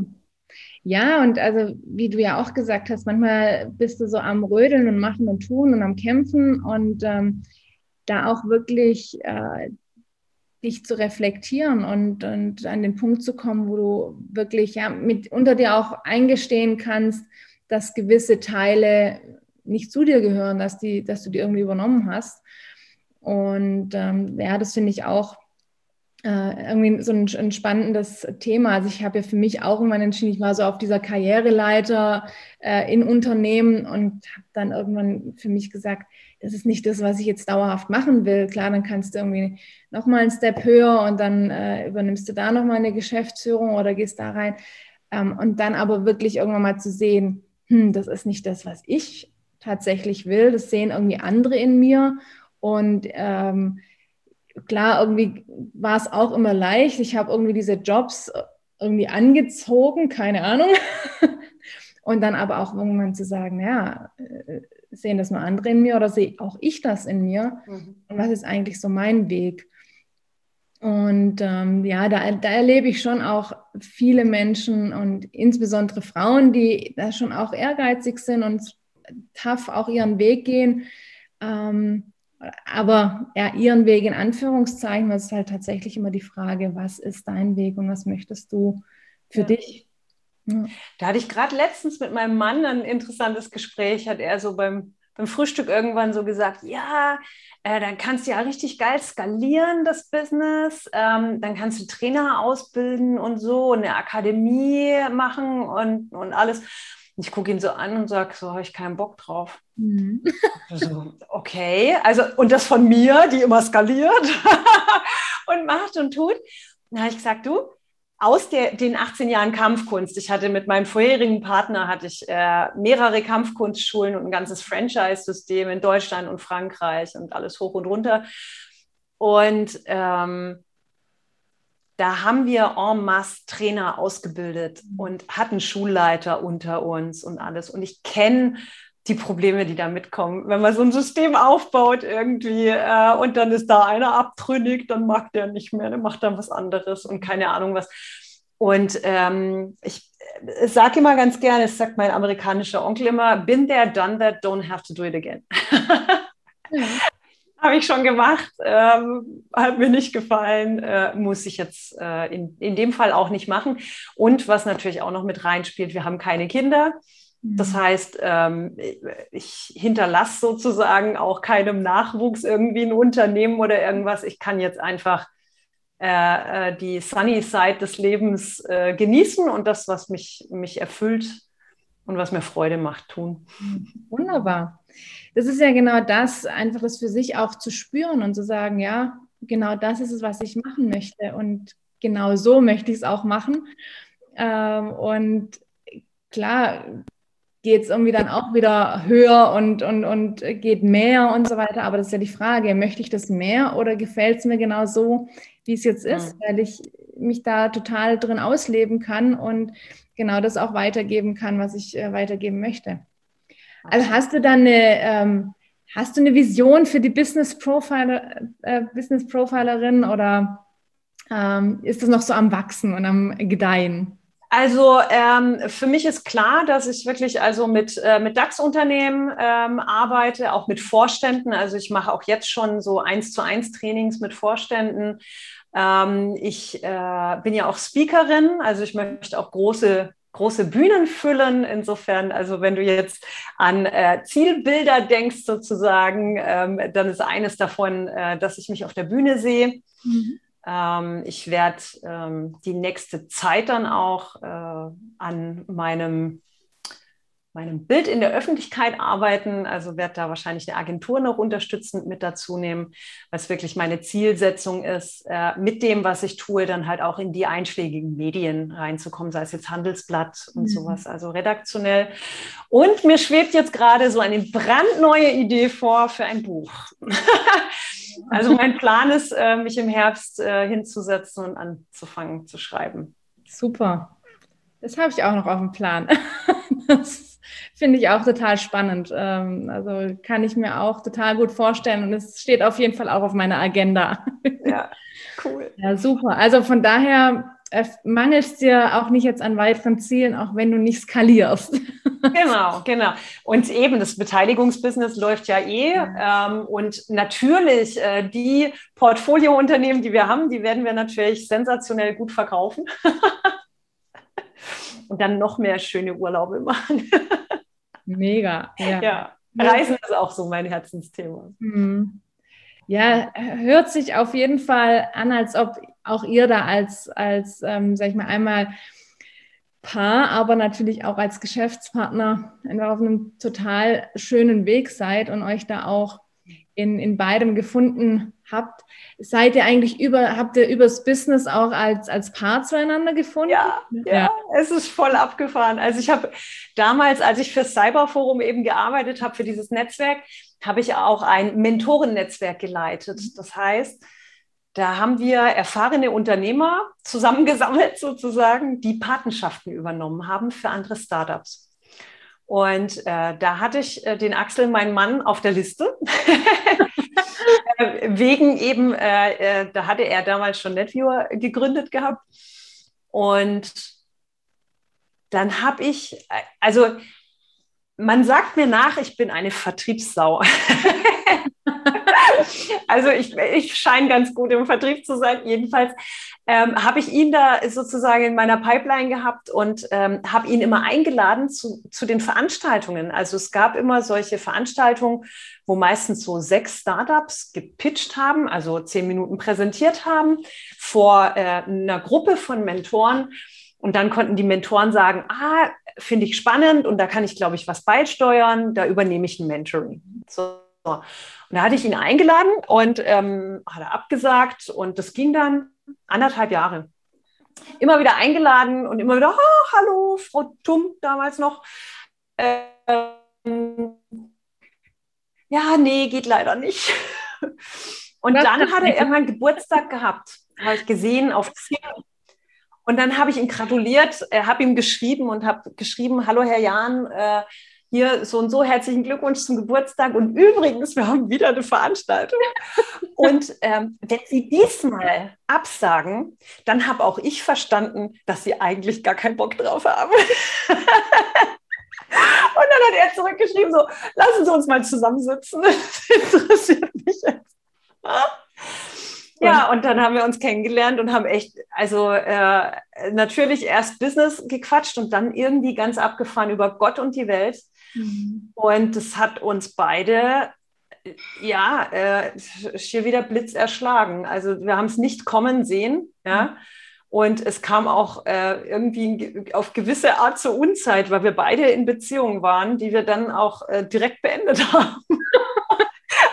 Ja, und also wie du ja auch gesagt hast, manchmal bist du so am Rödeln und machen und tun und am Kämpfen und ähm, da auch wirklich äh, dich zu reflektieren und, und an den Punkt zu kommen, wo du wirklich ja, mit unter dir auch eingestehen kannst, dass gewisse Teile nicht zu dir gehören, dass, die, dass du die irgendwie übernommen hast. Und ähm, ja, das finde ich auch äh, irgendwie so ein, ein, spannendes Thema. Also ich habe ja für mich auch irgendwann entschieden, ich war so auf dieser Karriereleiter äh, in Unternehmen und habe dann irgendwann für mich gesagt, das ist nicht das, was ich jetzt dauerhaft machen will. Klar, dann kannst du irgendwie nochmal einen Step höher und dann äh, übernimmst du da nochmal eine Geschäftsführung oder gehst da rein. Ähm, und dann aber wirklich irgendwann mal zu sehen, hm, das ist nicht das, was ich tatsächlich will. Das sehen irgendwie andere in mir. Und ähm, klar, irgendwie war es auch immer leicht. Ich habe irgendwie diese Jobs irgendwie angezogen, keine Ahnung. Und dann aber auch irgendwann zu sagen, ja, äh, sehen das nur andere in mir oder sehe auch ich das in mir? Mhm. Und was ist eigentlich so mein Weg? Und ähm, ja, da, da, erlebe ich schon auch viele Menschen und insbesondere Frauen, die da schon auch ehrgeizig sind und tough auch ihren Weg gehen. Ähm, aber ja, ihren Weg in Anführungszeichen, das ist halt tatsächlich immer die Frage, was ist dein Weg und was möchtest du für ja. dich? Ja. Da hatte ich gerade letztens mit meinem Mann ein interessantes Gespräch, hat er so beim, beim Frühstück irgendwann so gesagt, ja, äh, dann kannst du ja richtig geil skalieren, das Business, ähm, dann kannst du Trainer ausbilden und so, eine Akademie machen und, und alles. Ich gucke ihn so an und sage, so habe ich keinen Bock drauf. Mhm. So, okay, also und das von mir, die immer skaliert und macht und tut. Dann habe ich gesagt, du, aus der, den 18 Jahren Kampfkunst, ich hatte mit meinem vorherigen Partner hatte ich äh, mehrere Kampfkunstschulen und ein ganzes Franchise-System in Deutschland und Frankreich und alles hoch und runter. Und ähm, da haben wir en masse Trainer ausgebildet und hatten Schulleiter unter uns und alles. Und ich kenne die Probleme, die da mitkommen. Wenn man so ein System aufbaut irgendwie äh, und dann ist da einer abtrünnig, dann mag der nicht mehr, der macht dann was anderes und keine Ahnung was. Und ähm, ich äh, sage immer ganz gerne, es sagt mein amerikanischer Onkel immer, been there, done that, don't have to do it again. ja. Habe ich schon gemacht, ähm, hat mir nicht gefallen, äh, muss ich jetzt äh, in, in dem Fall auch nicht machen. Und was natürlich auch noch mit reinspielt, wir haben keine Kinder. Das mhm. heißt, ähm, ich hinterlasse sozusagen auch keinem Nachwuchs irgendwie ein Unternehmen oder irgendwas. Ich kann jetzt einfach äh, äh die Sunny Side des Lebens äh, genießen und das, was mich, mich erfüllt und was mir Freude macht, tun. Wunderbar. Das ist ja genau das, einfach das für sich auch zu spüren und zu sagen, ja, genau das ist es, was ich machen möchte und genau so möchte ich es auch machen. Ähm, und klar, geht es irgendwie dann auch wieder höher und, und, und geht mehr und so weiter. Aber das ist ja die Frage, möchte ich das mehr oder gefällt es mir genau so, wie es jetzt ist, mhm. weil ich mich da total drin ausleben kann und genau das auch weitergeben kann, was ich äh, weitergeben möchte. Also hast du dann eine, ähm, hast du eine Vision für die Business Profiler, äh, Business Profilerin oder ähm, ist das noch so am Wachsen und am Gedeihen? Also ähm, für mich ist klar, dass ich wirklich also mit, äh, mit DAX-Unternehmen ähm, arbeite, auch mit Vorständen. Also ich mache auch jetzt schon so eins zu eins Trainings mit Vorständen. Ähm, ich äh, bin ja auch Speakerin, also ich möchte auch große große Bühnen füllen. Insofern, also wenn du jetzt an äh, Zielbilder denkst sozusagen, ähm, dann ist eines davon, äh, dass ich mich auf der Bühne sehe. Mhm. Ähm, ich werde ähm, die nächste Zeit dann auch äh, an meinem meinem Bild in der Öffentlichkeit arbeiten. Also werde da wahrscheinlich eine Agentur noch unterstützend mit dazu nehmen, was wirklich meine Zielsetzung ist, äh, mit dem, was ich tue, dann halt auch in die einschlägigen Medien reinzukommen, sei es jetzt Handelsblatt und mhm. sowas, also redaktionell. Und mir schwebt jetzt gerade so eine brandneue Idee vor für ein Buch. also mein Plan ist, äh, mich im Herbst äh, hinzusetzen und anzufangen zu schreiben. Super. Das habe ich auch noch auf dem Plan. Das finde ich auch total spannend. Ähm, also kann ich mir auch total gut vorstellen und es steht auf jeden Fall auch auf meiner Agenda. Ja, cool. Ja, super. Also von daher mangelst dir auch nicht jetzt an weiteren Zielen, auch wenn du nicht skalierst. Genau, genau. Und eben das Beteiligungsbusiness läuft ja eh. Ja. Ähm, und natürlich äh, die Portfoliounternehmen, die wir haben, die werden wir natürlich sensationell gut verkaufen. und dann noch mehr schöne Urlaube machen. Mega. Ja. ja. Reisen ist auch so mein Herzensthema. Mhm. Ja, hört sich auf jeden Fall an, als ob auch ihr da als, als ähm, sag ich mal, einmal Paar, aber natürlich auch als Geschäftspartner auf einem total schönen Weg seid und euch da auch in, in beidem gefunden habt. Seid ihr eigentlich über, habt ihr übers Business auch als, als Paar zueinander gefunden? Ja, ja, ja. es ist voll abgefahren. Also ich habe damals, als ich für Cyberforum eben gearbeitet habe, für dieses Netzwerk, habe ich auch ein Mentorennetzwerk geleitet. Mhm. Das heißt, da haben wir erfahrene Unternehmer zusammengesammelt sozusagen, die Patenschaften übernommen haben für andere Startups. Und äh, da hatte ich äh, den Axel, meinen Mann, auf der Liste. Äh, wegen eben, äh, äh, da hatte er damals schon NetViewer gegründet gehabt. Und dann habe ich, äh, also man sagt mir nach, ich bin eine Vertriebssau. also ich, ich scheine ganz gut im Vertrieb zu sein. Jedenfalls ähm, habe ich ihn da sozusagen in meiner Pipeline gehabt und ähm, habe ihn immer eingeladen zu, zu den Veranstaltungen. Also es gab immer solche Veranstaltungen, wo meistens so sechs Startups gepitcht haben, also zehn Minuten präsentiert haben vor äh, einer Gruppe von Mentoren. Und dann konnten die Mentoren sagen, ah, finde ich spannend und da kann ich, glaube ich, was beisteuern, da übernehme ich ein Mentoring. So. Und da hatte ich ihn eingeladen und ähm, hat er abgesagt und das ging dann anderthalb Jahre. Immer wieder eingeladen und immer wieder, oh, hallo, Frau Tum damals noch. Ähm, ja, nee, geht leider nicht. Und Was dann hat er irgendwann Geburtstag gehabt, habe ich gesehen auf Xing. Und dann habe ich ihn gratuliert, äh, habe ihm geschrieben und habe geschrieben, hallo Herr Jahn, äh, hier so und so, herzlichen Glückwunsch zum Geburtstag. Und übrigens, wir haben wieder eine Veranstaltung. Und ähm, wenn Sie diesmal absagen, dann habe auch ich verstanden, dass Sie eigentlich gar keinen Bock drauf haben. und dann hat er zurückgeschrieben, so, lassen Sie uns mal zusammensitzen. Das interessiert mich jetzt. Ja, und dann haben wir uns kennengelernt und haben echt, also äh, natürlich erst Business gequatscht und dann irgendwie ganz abgefahren über Gott und die Welt. Mhm. Und das hat uns beide ja, äh, hier wieder Blitz erschlagen. Also wir haben es nicht kommen sehen, ja. Mhm. Und es kam auch äh, irgendwie auf gewisse Art zur Unzeit, weil wir beide in Beziehungen waren, die wir dann auch äh, direkt beendet haben.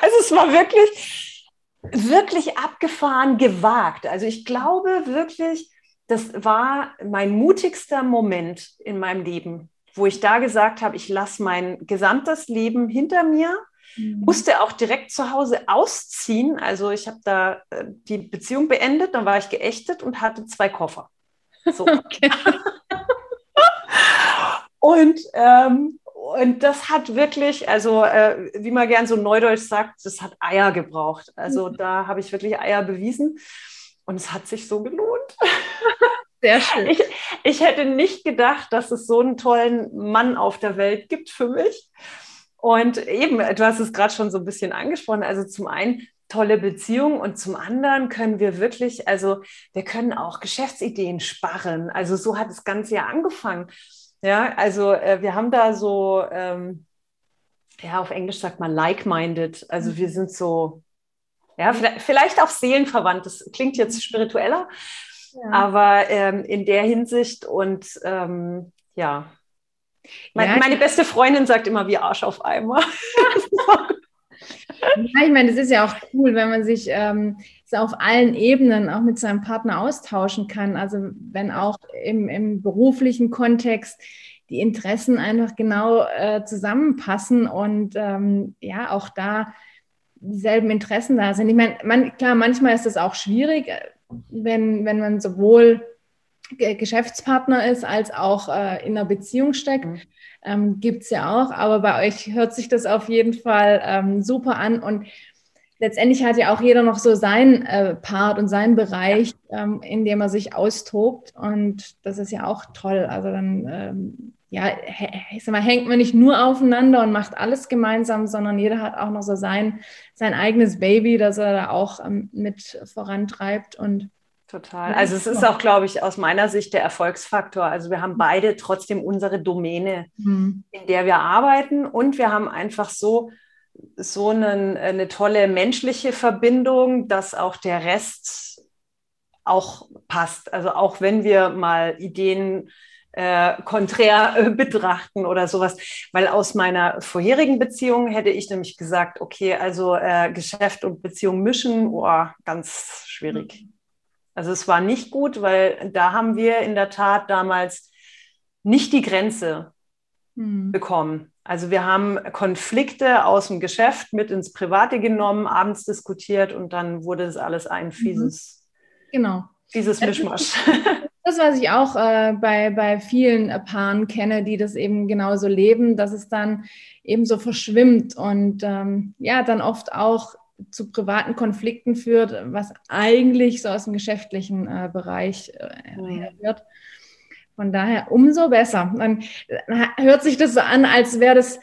also es war wirklich, wirklich abgefahren, gewagt. Also ich glaube wirklich, das war mein mutigster Moment in meinem Leben, wo ich da gesagt habe, ich lasse mein gesamtes Leben hinter mir Mhm. Musste auch direkt zu Hause ausziehen. Also ich habe da äh, die Beziehung beendet, dann war ich geächtet und hatte zwei Koffer. So. Okay. und, ähm, und das hat wirklich, also äh, wie man gern so neudeutsch sagt, das hat Eier gebraucht. Also mhm. da habe ich wirklich Eier bewiesen und es hat sich so gelohnt. Sehr schön. Ich, ich hätte nicht gedacht, dass es so einen tollen Mann auf der Welt gibt für mich. Und eben, du hast es gerade schon so ein bisschen angesprochen. Also zum einen tolle Beziehung und zum anderen können wir wirklich, also wir können auch Geschäftsideen sparen. Also so hat das Ganze ja angefangen. Ja, also äh, wir haben da so, ähm, ja, auf Englisch sagt man like-minded. Also wir sind so, ja, vielleicht auch seelenverwandt. Das klingt jetzt spiritueller, ja. aber ähm, in der Hinsicht und ähm, ja, Meine, ja, meine beste Freundin sagt immer wie Arsch auf Eimer. ja, ich meine, das ist ja auch cool, wenn man sich ähm, auf allen Ebenen auch mit seinem Partner austauschen kann. Also wenn auch im, im beruflichen Kontext die Interessen einfach genau äh, zusammenpassen und ähm, ja, auch da dieselben Interessen da sind. Ich meine, man, klar, manchmal ist es auch schwierig, wenn, wenn man sowohl Geschäftspartner ist, als auch äh, in einer Beziehung steckt. Mhm. Ähm, Gibt es ja auch, aber bei euch hört sich das auf jeden Fall ähm, super an und letztendlich hat ja auch jeder noch so seinen äh, Part und seinen Bereich, ähm, in dem er sich austobt und das ist ja auch toll. Also dann, ähm, ja, ich sag mal, hängt man nicht nur aufeinander und macht alles gemeinsam, sondern jeder hat auch noch so sein, sein eigenes Baby, das er da auch ähm, mit vorantreibt und Total. Also es ist auch, glaube ich, aus meiner Sicht der Erfolgsfaktor. Also wir haben beide trotzdem unsere Domäne, mhm. in der wir arbeiten und wir haben einfach so, so einen, eine tolle menschliche Verbindung, dass auch der Rest auch passt. Also auch wenn wir mal Ideen äh, konträr äh, betrachten oder sowas. Weil aus meiner vorherigen Beziehung hätte ich nämlich gesagt, okay, also äh, Geschäft und Beziehung mischen, oh, ganz schwierig. Mhm. Also es war nicht gut, weil da haben wir in der Tat damals nicht die Grenze mhm. bekommen. Also wir haben Konflikte aus dem Geschäft mit ins Private genommen, abends diskutiert und dann wurde es alles ein mhm. fieses, genau. fieses Mischmasch. Das, was ich auch äh, bei, bei vielen Paaren kenne, die das eben genauso leben, dass es dann eben so verschwimmt und ähm, ja, dann oft auch zu privaten Konflikten führt, was eigentlich so aus dem geschäftlichen äh, Bereich äh, mhm. wird. Von daher umso besser. Dann hört sich das so an, als wäre das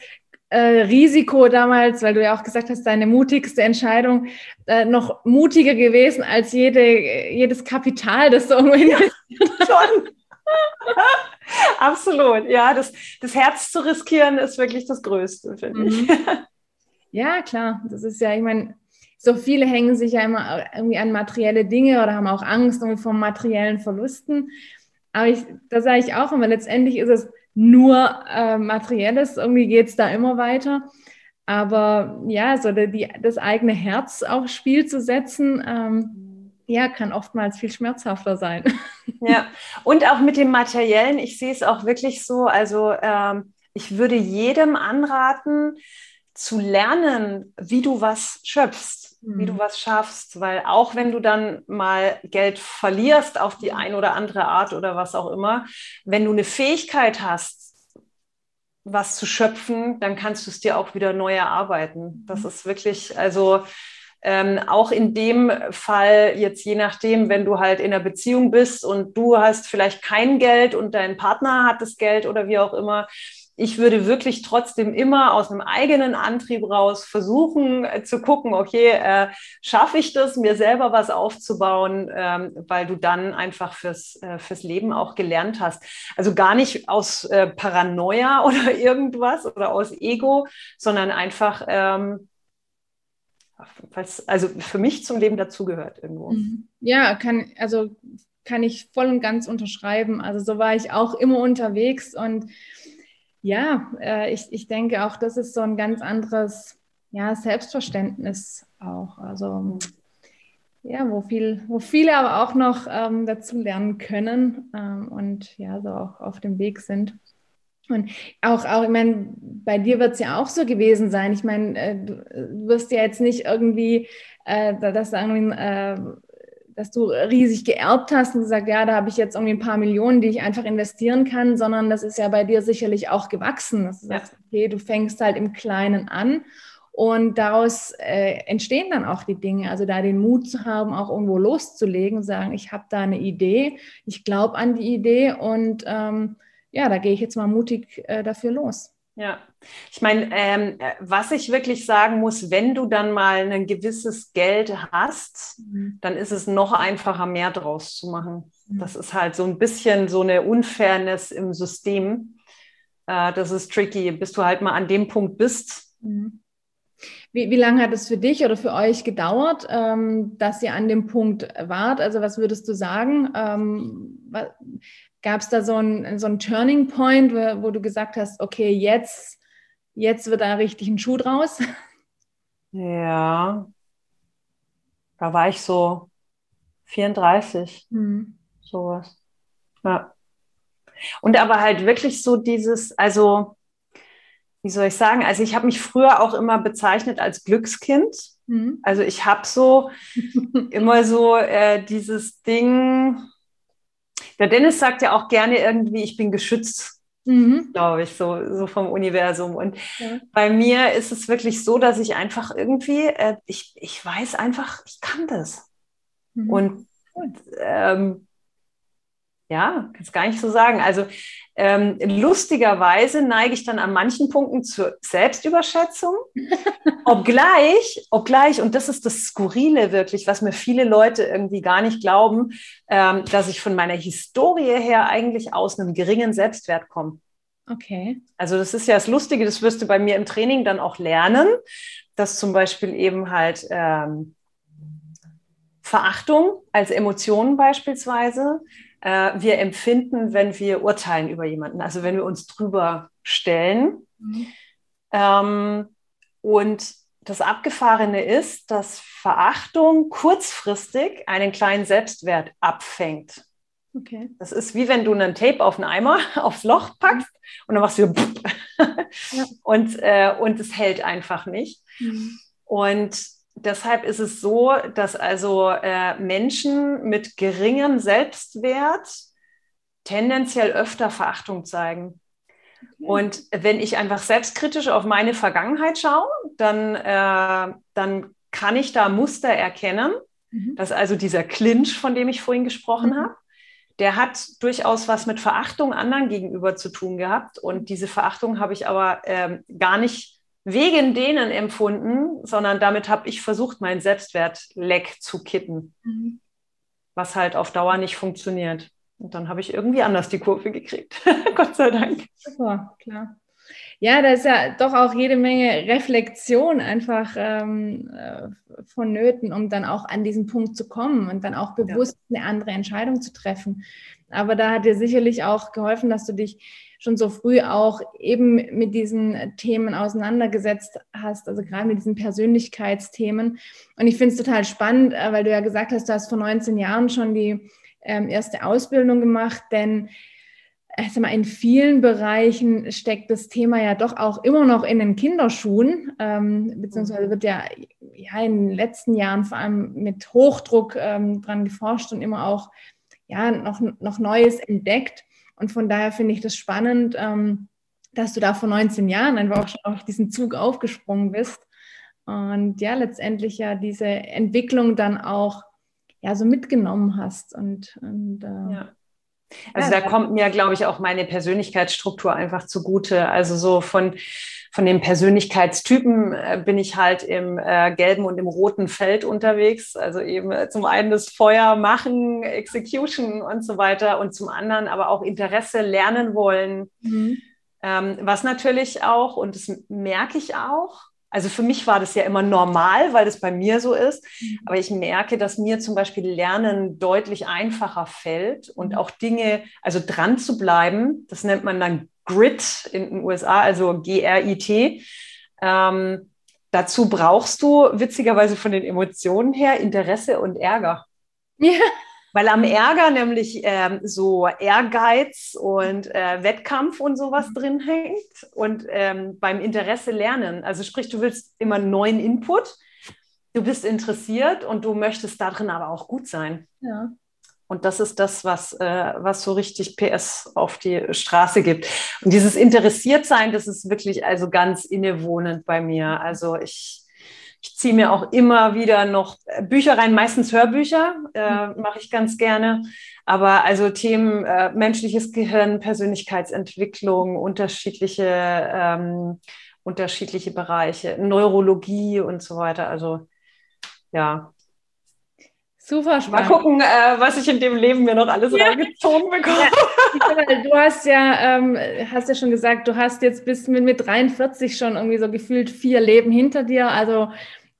äh, Risiko damals, weil du ja auch gesagt hast, deine mutigste Entscheidung äh, noch mutiger gewesen als jede, jedes Kapital, das du irgendwo investiert ja, schon. Absolut, ja, das, das Herz zu riskieren ist wirklich das Größte, finde mhm. ich. Ja, klar, das ist ja, ich meine, so viele hängen sich ja immer irgendwie an materielle Dinge oder haben auch Angst irgendwie vor materiellen Verlusten. Aber ich, da sage ich auch immer, letztendlich ist es nur äh, Materielles, irgendwie geht es da immer weiter. Aber ja, so die, das eigene Herz aufs Spiel zu setzen, ähm, ja, kann oftmals viel schmerzhafter sein. Ja, und auch mit dem Materiellen, ich sehe es auch wirklich so, also ähm, ich würde jedem anraten, zu lernen, wie du was schöpfst wie du mhm. was schaffst, weil auch wenn du dann mal Geld verlierst auf die ein oder andere Art oder was auch immer, wenn du eine Fähigkeit hast, was zu schöpfen, dann kannst du es dir auch wieder neu erarbeiten. Das mhm. ist wirklich, also ähm, auch in dem Fall, jetzt je nachdem, wenn du halt in einer Beziehung bist und du hast vielleicht kein Geld und dein Partner hat das Geld oder wie auch immer, ich würde wirklich trotzdem immer aus einem eigenen Antrieb raus versuchen äh, zu gucken, okay, äh, schaffe ich das, mir selber was aufzubauen, ähm, weil du dann einfach fürs, äh, fürs Leben auch gelernt hast. Also gar nicht aus äh, Paranoia oder irgendwas oder aus Ego, sondern einfach, ähm, also für mich zum Leben dazugehört irgendwo. Mhm. Ja, kann, also kann ich voll und ganz unterschreiben. Also so war ich auch immer unterwegs und ja, äh, ich, ich denke auch, das ist so ein ganz anderes ja, Selbstverständnis auch. Also ja, wo, viel, wo viele aber auch noch ähm, dazu lernen können ähm, und ja, so auch auf dem Weg sind. Und auch, auch ich meine, bei dir wird es ja auch so gewesen sein. Ich meine, äh, du wirst ja jetzt nicht irgendwie, äh, das irgendwie äh, dass du riesig geerbt hast und gesagt, ja, da habe ich jetzt irgendwie ein paar Millionen, die ich einfach investieren kann, sondern das ist ja bei dir sicherlich auch gewachsen. Dass du ja. sagst, okay, du fängst halt im Kleinen an und daraus äh, entstehen dann auch die Dinge. Also da den Mut zu haben, auch irgendwo loszulegen, sagen, ich habe da eine Idee, ich glaube an die Idee und ähm, ja, da gehe ich jetzt mal mutig äh, dafür los. Ja, ich meine, ähm, was ich wirklich sagen muss, wenn du dann mal ein gewisses Geld hast, mhm. dann ist es noch einfacher, mehr draus zu machen. Mhm. Das ist halt so ein bisschen so eine Unfairness im System. Äh, das ist tricky, bis du halt mal an dem Punkt bist. Mhm. Wie, wie lange hat es für dich oder für euch gedauert, ähm, dass ihr an dem Punkt wart? Also was würdest du sagen? Ähm, Gab es da so einen so Turning Point, wo, wo, du gesagt hast, okay, jetzt, jetzt wird da richtig ein Schuh draus? Ja, da war ich so 34, hm. sowas. Ja. Und aber halt wirklich so dieses, also wie soll ich sagen, also ich habe mich früher auch immer bezeichnet als Glückskind. Mhm. Also ich habe so immer so äh, dieses Ding, der Dennis sagt ja auch gerne irgendwie, ich bin geschützt, mhm. glaube ich, so, so vom Universum. Und ja. bei mir ist es wirklich so, dass ich einfach irgendwie, äh, ich, ich weiß einfach, ich kann das. Mhm. Und ähm, ja, kann es gar nicht so sagen. Also ähm, lustigerweise neige ich dann an manchen Punkten zur Selbstüberschätzung, obgleich, obgleich, und das ist das Skurrile wirklich, was mir viele Leute irgendwie gar nicht glauben, ähm, dass ich von meiner Historie her eigentlich aus einem geringen Selbstwert komme. Okay. Also das ist ja das Lustige, das wirst du bei mir im Training dann auch lernen, dass zum Beispiel eben halt ähm, Verachtung als Emotion beispielsweise äh, wir empfinden, wenn wir urteilen über jemanden, also wenn wir uns drüber stellen. Mhm. Ähm, und das Abgefahrene ist, dass Verachtung kurzfristig einen kleinen Selbstwert abfängt. Okay. Das ist wie wenn du einen Tape auf einen Eimer aufs Loch packst und dann machst du ja. und, äh, und es hält einfach nicht. Mhm. Und deshalb ist es so, dass also äh, Menschen mit geringem Selbstwert tendenziell öfter Verachtung zeigen. Okay. Und wenn ich einfach selbstkritisch auf meine Vergangenheit schaue, dann, äh, dann kann ich da Muster erkennen. Mhm. dass also dieser Clinch, von dem ich vorhin gesprochen mhm. habe, der hat durchaus was mit Verachtung anderen gegenüber zu tun gehabt. Und diese Verachtung habe ich aber ähm, gar nicht wegen denen empfunden, sondern damit habe ich versucht, meinen Selbstwertleck zu kitten, mhm. was halt auf Dauer nicht funktioniert. Und dann habe ich irgendwie anders die Kurve gekriegt. Gott sei Dank. Super, klar. Ja, da ist ja doch auch jede Menge Reflexion einfach ähm, äh, vonnöten, um dann auch an diesen Punkt zu kommen und dann auch bewusst ja. eine andere Entscheidung zu treffen. Aber da hat dir sicherlich auch geholfen, dass du dich schon so früh auch eben mit diesen Themen auseinandergesetzt hast, also gerade mit diesen Persönlichkeitsthemen. Und ich finde es total spannend, äh, weil du ja gesagt hast, du hast vor 19 Jahren schon die ähm, erste Ausbildung gemacht, denn in vielen Bereichen steckt das Thema ja doch auch immer noch in den Kinderschuhen, ähm, beziehungsweise wird ja, ja in den letzten Jahren vor allem mit Hochdruck ähm, dran geforscht und immer auch ja, noch, noch Neues entdeckt. Und von daher finde ich das spannend, ähm, dass du da vor 19 Jahren einfach auch schon auf diesen Zug aufgesprungen bist und ja, letztendlich ja diese Entwicklung dann auch ja so mitgenommen hast. Und, und äh, ja. Also ja, da kommt mir, glaube ich, auch meine Persönlichkeitsstruktur einfach zugute. Also so von von den Persönlichkeitstypen äh, bin ich halt im äh, gelben und im roten Feld unterwegs. Also eben äh, zum einen das Feuer machen, Execution und so weiter und zum anderen aber auch Interesse lernen wollen. Mhm. Ähm, was natürlich auch, und das merke ich auch, also für mich war das ja immer normal, weil das bei mir so ist. Mhm. Aber ich merke, dass mir zum Beispiel Lernen deutlich einfacher fällt und mhm. auch Dinge, also dran zu bleiben, das nennt man dann Grit in den USA, also G-R-I-T. Ähm, dazu brauchst du witzigerweise von den Emotionen her Interesse und Ärger. Ja. Weil am Ärger nämlich ähm, so Ehrgeiz und äh, Wettkampf und sowas mhm. drin hängt und ähm, beim Interesse lernen. Also sprich, du willst immer neuen Input, du bist interessiert und du möchtest darin aber auch gut sein. Ja. Und das ist das, was, äh, was so richtig PS auf die Straße gibt. Und dieses Interessiertsein, das ist wirklich also ganz innewohnend bei mir. Also ich, ich ziehe mir auch immer wieder noch Bücher rein, meistens Hörbücher, äh, mache ich ganz gerne. Aber also Themen äh, menschliches Gehirn, Persönlichkeitsentwicklung, unterschiedliche, ähm, unterschiedliche Bereiche, Neurologie und so weiter. Also ja, Super spannend. Mal gucken, äh, was ich in dem Leben mir noch alles ja. reingezogen bekomme. Ja. Du hast ja, ähm, hast ja schon gesagt, du hast jetzt bis mit, mit 43 schon irgendwie so gefühlt vier Leben hinter dir. Also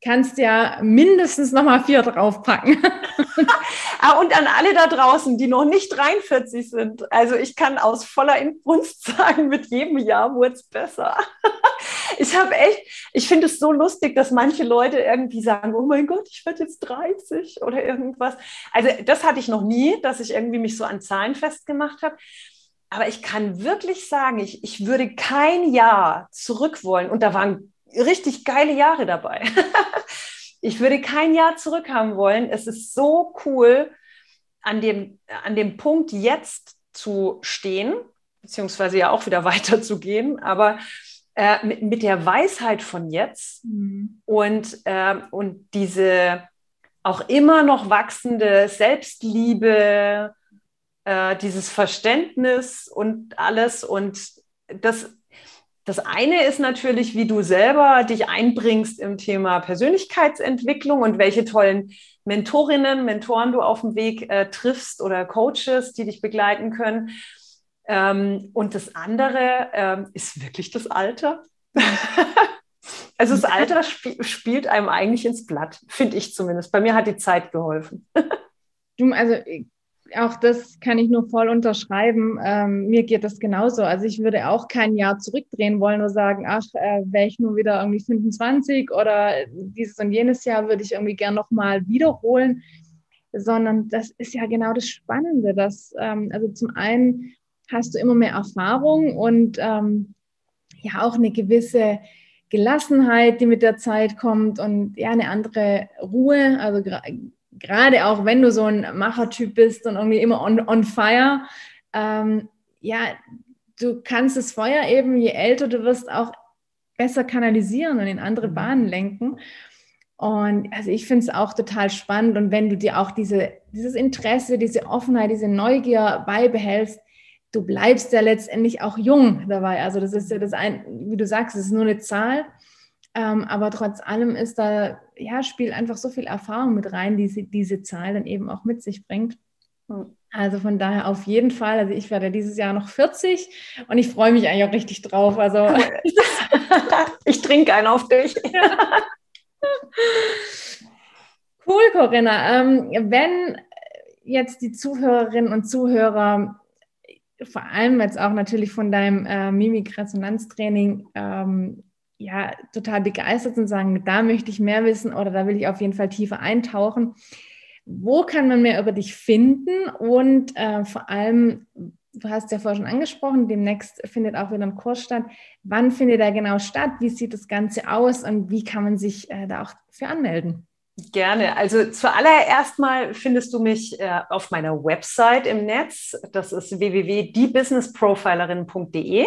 kannst ja mindestens nochmal vier draufpacken. ah, und an alle da draußen, die noch nicht 43 sind. Also ich kann aus voller Inbrunst sagen, mit jedem Jahr wurde es besser. ich habe echt, ich finde es so lustig, dass manche Leute irgendwie sagen, oh mein Gott, ich werde jetzt 30 oder irgendwas. Also das hatte ich noch nie, dass ich irgendwie mich so an Zahlen festgemacht habe. Aber ich kann wirklich sagen, ich, ich würde kein Jahr zurück wollen. Und da waren richtig geile Jahre dabei. ich würde kein Jahr zurück haben wollen. Es ist so cool, an dem, an dem Punkt jetzt zu stehen, beziehungsweise ja auch wieder weiterzugehen, aber äh, mit, mit der Weisheit von jetzt mhm. und, äh, und diese auch immer noch wachsende Selbstliebe, äh, dieses Verständnis und alles. Und das das eine ist natürlich, wie du selber dich einbringst im Thema Persönlichkeitsentwicklung und welche tollen Mentorinnen, Mentoren du auf dem Weg äh, triffst oder Coaches, die dich begleiten können. Ähm, und das andere ähm, ist wirklich das Alter. also das Alter sp spielt einem eigentlich ins Blatt, finde ich zumindest. Bei mir hat die Zeit geholfen. Du, also auch das kann ich nur voll unterschreiben. Ähm, mir geht das genauso. Also ich würde auch kein Jahr zurückdrehen wollen und sagen, ach, äh, wäre ich nur wieder irgendwie 25 oder dieses und jenes Jahr würde ich irgendwie gern nochmal wiederholen. Sondern das ist ja genau das Spannende, dass, ähm, also zum einen hast du immer mehr Erfahrung und ähm, ja auch eine gewisse Gelassenheit, die mit der Zeit kommt und ja eine andere Ruhe. Also gerade auch wenn du so ein Machertyp bist und irgendwie immer on, on fire, ähm, ja, du kannst das Feuer eben, je älter du wirst, auch besser kanalisieren und in andere mhm. Bahnen lenken. Und also ich finde es auch total spannend. Und wenn du dir auch diese, dieses Interesse, diese Offenheit, diese Neugier beibehältst, du bleibst ja letztendlich auch jung dabei. Also das ist ja das ein, wie du sagst, es ist nur eine Zahl. Ähm, aber trotz allem ist da, ja, spielt einfach so viel Erfahrung mit rein, die diese Zahl dann eben auch mit sich bringt. Also von daher auf jeden Fall. Also ich werde dieses Jahr noch 40 und ich freue mich eigentlich auch richtig drauf. Also ich trinke einen auf dich. cool, Corinna. Ähm, wenn jetzt die Zuhörerinnen und Zuhörer vor allem jetzt auch natürlich von deinem äh, Mimik-Resonanztraining ähm, ja, total begeistert und sagen, da möchte ich mehr wissen oder da will ich auf jeden Fall tiefer eintauchen. Wo kann man mehr über dich finden? Und äh, vor allem, du hast ja vorher schon angesprochen, demnächst findet auch wieder ein Kurs statt. Wann findet er genau statt? Wie sieht das Ganze aus und wie kann man sich äh, da auch für anmelden? Gerne. Also zuallererst mal findest du mich äh, auf meiner Website im Netz. Das ist www.diebusinessprofilerin.de.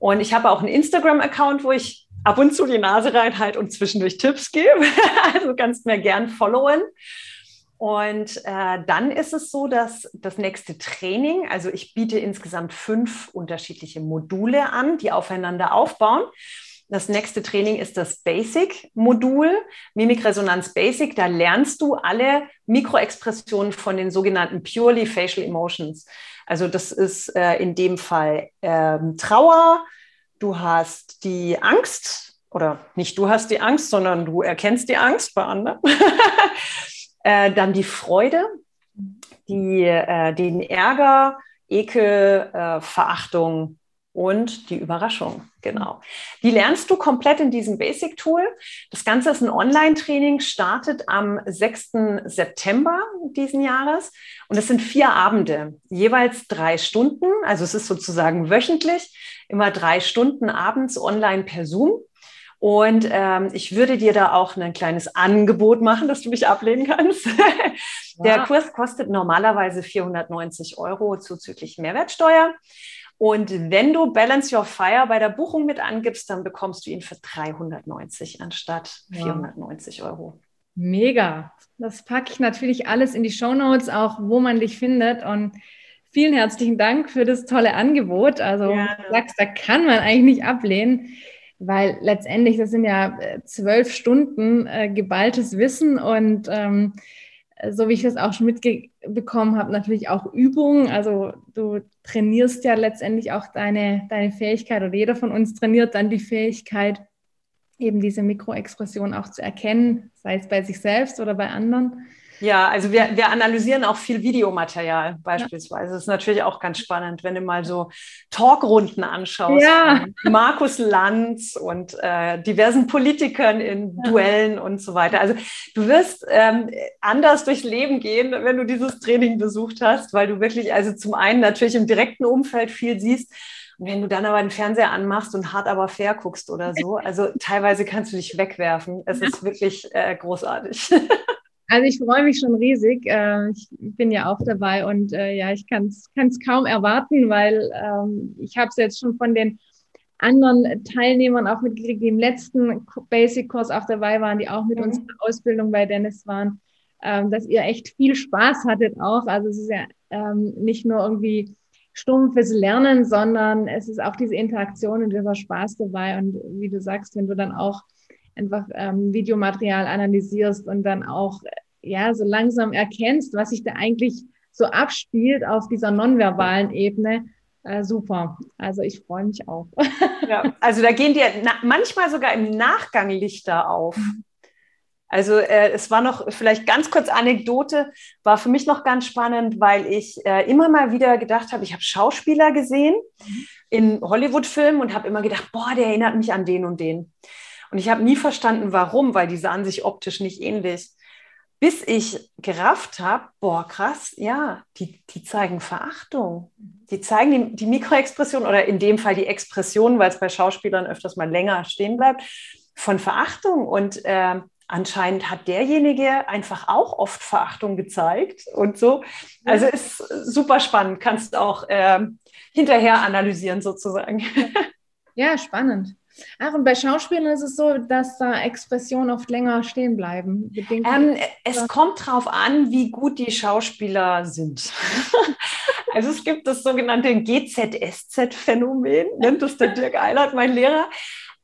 Und ich habe auch einen Instagram-Account, wo ich ab und zu die Nase reinhalte und zwischendurch Tipps gebe. also kannst mir gern followen. Und äh, dann ist es so, dass das nächste Training, also ich biete insgesamt fünf unterschiedliche Module an, die aufeinander aufbauen. Das nächste Training ist das Basic-Modul, Mimikresonanz Basic. Da lernst du alle Mikroexpressionen von den sogenannten Purely Facial Emotions. Also das ist äh, in dem Fall ähm, Trauer, du hast die Angst oder nicht du hast die Angst, sondern du erkennst die Angst bei anderen. äh, dann die Freude, die, äh, den Ärger, Ekel, äh, Verachtung, und die Überraschung. Genau. Die lernst du komplett in diesem Basic-Tool. Das Ganze ist ein Online-Training, startet am 6. September diesen Jahres. Und es sind vier Abende, jeweils drei Stunden. Also es ist sozusagen wöchentlich, immer drei Stunden abends online per Zoom. Und ähm, ich würde dir da auch ein kleines Angebot machen, dass du mich ablehnen kannst. Der Kurs kostet normalerweise 490 Euro zuzüglich Mehrwertsteuer. Und wenn du Balance Your Fire bei der Buchung mit angibst, dann bekommst du ihn für 390 anstatt 490 ja. Euro. Mega. Das packe ich natürlich alles in die Show Notes, auch wo man dich findet. Und vielen herzlichen Dank für das tolle Angebot. Also, ja. du sagst, da kann man eigentlich nicht ablehnen, weil letztendlich, das sind ja äh, zwölf Stunden äh, geballtes Wissen und ähm, so wie ich das auch schon mitbekommen habe, natürlich auch Übungen. Also du trainierst ja letztendlich auch deine, deine Fähigkeit oder jeder von uns trainiert dann die Fähigkeit, eben diese Mikroexpression auch zu erkennen, sei es bei sich selbst oder bei anderen. Ja, also wir, wir analysieren auch viel Videomaterial beispielsweise. Ja. Das ist natürlich auch ganz spannend, wenn du mal so Talkrunden anschaust. Ja. Markus Lanz und äh, diversen Politikern in ja. Duellen und so weiter. Also du wirst ähm, anders durchs Leben gehen, wenn du dieses Training besucht hast, weil du wirklich, also zum einen natürlich im direkten Umfeld viel siehst, und wenn du dann aber den Fernseher anmachst und hart aber fair guckst oder so, also teilweise kannst du dich wegwerfen. Es ist wirklich äh, großartig. Also ich freue mich schon riesig. Äh, ich bin ja auch dabei und äh, ja, ich kann es kaum erwarten, weil ähm, ich habe es jetzt schon von den anderen Teilnehmern auch mitgekriegt, die im letzten Basic-Kurs auch dabei waren, die auch mit mhm. uns in der Ausbildung bei Dennis waren, ähm, dass ihr echt viel Spaß hattet auch. Also es ist ja ähm, nicht nur irgendwie stumpfes Lernen, sondern es ist auch diese Interaktion und dieser Spaß dabei. Und wie du sagst, wenn du dann auch einfach ähm, Videomaterial analysierst und dann auch ja so langsam erkennst, was sich da eigentlich so abspielt auf dieser nonverbalen Ebene. Äh, super. Also ich freue mich auch. Ja, also da gehen dir manchmal sogar im Nachgang Lichter auf. Also äh, es war noch vielleicht ganz kurz Anekdote, war für mich noch ganz spannend, weil ich äh, immer mal wieder gedacht habe, ich habe Schauspieler gesehen mhm. in Hollywood-Filmen und habe immer gedacht, boah, der erinnert mich an den und den. Und ich habe nie verstanden, warum, weil die sahen sich optisch nicht ähnlich. Bis ich gerafft habe, boah, krass, ja, die, die zeigen Verachtung. Die zeigen die, die Mikroexpression oder in dem Fall die Expression, weil es bei Schauspielern öfters mal länger stehen bleibt, von Verachtung. Und äh, anscheinend hat derjenige einfach auch oft Verachtung gezeigt und so. Also ist super spannend, kannst auch äh, hinterher analysieren sozusagen. Ja, spannend. Ach, und bei Schauspielern ist es so, dass da Expressionen oft länger stehen bleiben. Ähm, es kommt darauf an, wie gut die Schauspieler sind. also es gibt das sogenannte GZSZ-Phänomen, nennt das der Dirk Eilert, mein Lehrer.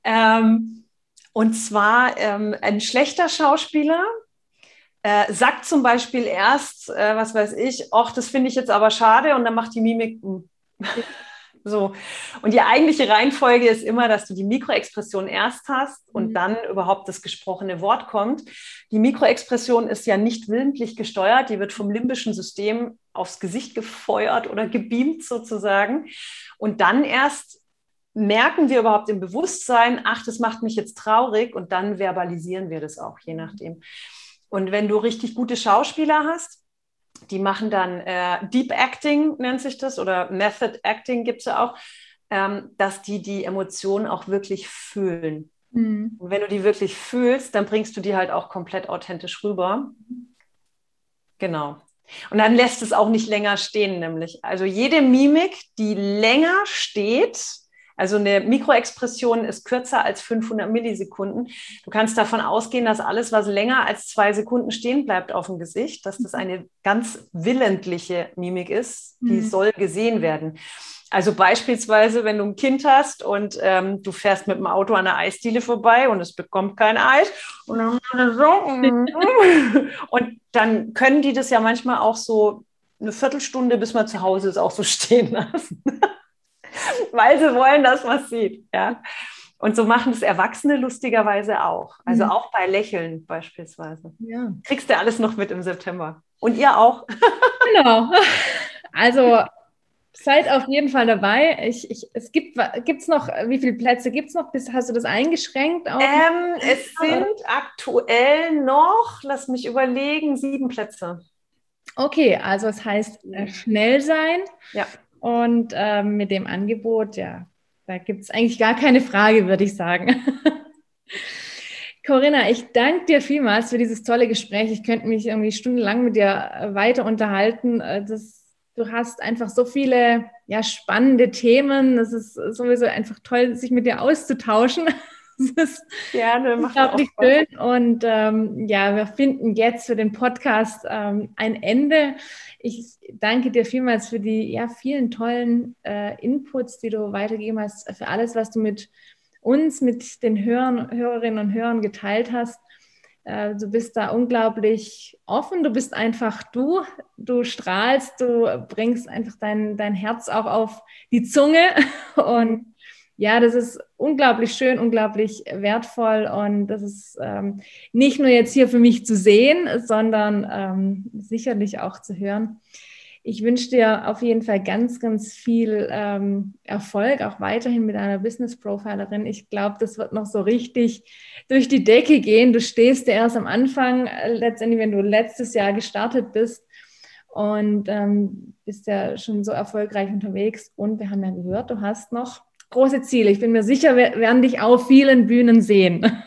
Ähm, und zwar ähm, ein schlechter Schauspieler, äh, sagt zum Beispiel erst, äh, was weiß ich, ach, das finde ich jetzt aber schade und dann macht die Mimik. So. Und die eigentliche Reihenfolge ist immer, dass du die Mikroexpression erst hast und mhm. dann überhaupt das gesprochene Wort kommt. Die Mikroexpression ist ja nicht willentlich gesteuert, die wird vom limbischen System aufs Gesicht gefeuert oder gebeamt sozusagen. Und dann erst merken wir überhaupt im Bewusstsein, ach, das macht mich jetzt traurig und dann verbalisieren wir das auch, je nachdem. Und wenn du richtig gute Schauspieler hast, die machen dann äh, Deep Acting, nennt sich das, oder Method Acting gibt es ja auch, ähm, dass die die Emotionen auch wirklich fühlen. Mhm. Und wenn du die wirklich fühlst, dann bringst du die halt auch komplett authentisch rüber. Genau. Und dann lässt es auch nicht länger stehen, nämlich. Also jede Mimik, die länger steht, also eine Mikroexpression ist kürzer als 500 Millisekunden. Du kannst davon ausgehen, dass alles, was länger als zwei Sekunden stehen bleibt auf dem Gesicht, dass das eine ganz willentliche Mimik ist, die mhm. soll gesehen werden. Also beispielsweise, wenn du ein Kind hast und ähm, du fährst mit dem Auto an der Eisdiele vorbei und es bekommt kein Eis und dann, so, und dann können die das ja manchmal auch so eine Viertelstunde, bis man zu Hause ist, auch so stehen lassen. weil sie wollen, dass man es sieht. Ja? Und so machen es Erwachsene lustigerweise auch. Also mhm. auch bei Lächeln beispielsweise. Ja. Kriegst du alles noch mit im September. Und ihr auch. genau. Also seid auf jeden Fall dabei. Ich, ich, es gibt es noch, wie viele Plätze gibt es noch? hast du das eingeschränkt? Ähm, es sind aktuell noch, lass mich überlegen, sieben Plätze. Okay, also es heißt äh, schnell sein. Ja. Und ähm, mit dem Angebot, ja, da gibt es eigentlich gar keine Frage, würde ich sagen. Corinna, ich danke dir vielmals für dieses tolle Gespräch. Ich könnte mich irgendwie stundenlang mit dir äh, weiter unterhalten. Äh, das, du hast einfach so viele ja, spannende Themen. Es ist sowieso einfach toll, sich mit dir auszutauschen. Das ist Gerne, unglaublich schön. Und ähm, ja, wir finden jetzt für den Podcast ähm, ein Ende. Ich danke dir vielmals für die ja, vielen tollen äh, Inputs, die du weitergegeben hast, für alles, was du mit uns, mit den Hörern, Hörerinnen und Hörern geteilt hast. Äh, du bist da unglaublich offen, du bist einfach du, du strahlst, du bringst einfach dein, dein Herz auch auf die Zunge. Und ja, das ist unglaublich schön, unglaublich wertvoll und das ist ähm, nicht nur jetzt hier für mich zu sehen, sondern ähm, sicherlich auch zu hören. Ich wünsche dir auf jeden Fall ganz, ganz viel ähm, Erfolg, auch weiterhin mit einer Business Profilerin. Ich glaube, das wird noch so richtig durch die Decke gehen. Du stehst ja erst am Anfang, äh, letztendlich, wenn du letztes Jahr gestartet bist und ähm, bist ja schon so erfolgreich unterwegs. Und wir haben ja gehört, du hast noch große Ziele. Ich bin mir sicher, wir werden dich auf vielen Bühnen sehen.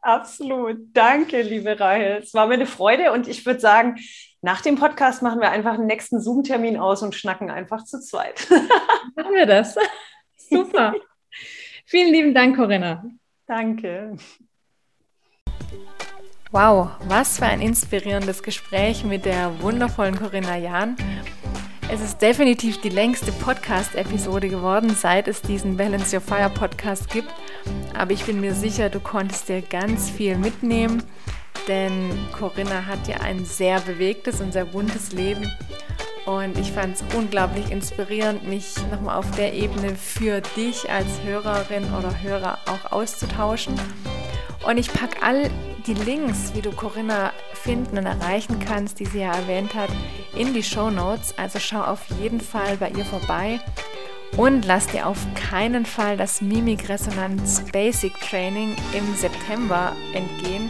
Absolut. Danke, liebe Rahel. Es war mir eine Freude und ich würde sagen, nach dem Podcast machen wir einfach einen nächsten Zoom-Termin aus und schnacken einfach zu zweit. Machen wir das. Super. Vielen lieben Dank, Corinna. Danke. Wow, was für ein inspirierendes Gespräch mit der wundervollen Corinna Jahn. Es ist definitiv die längste Podcast-Episode geworden, seit es diesen Balance Your Fire Podcast gibt. Aber ich bin mir sicher, du konntest dir ganz viel mitnehmen denn Corinna hat ja ein sehr bewegtes und sehr buntes Leben. Und ich fand es unglaublich inspirierend, mich nochmal auf der Ebene für dich als Hörerin oder Hörer auch auszutauschen. Und ich packe all die Links, wie du Corinna finden und erreichen kannst, die sie ja erwähnt hat, in die Show Notes. Also schau auf jeden Fall bei ihr vorbei und lass dir auf keinen Fall das Mimikresonanz Basic Training im September entgehen.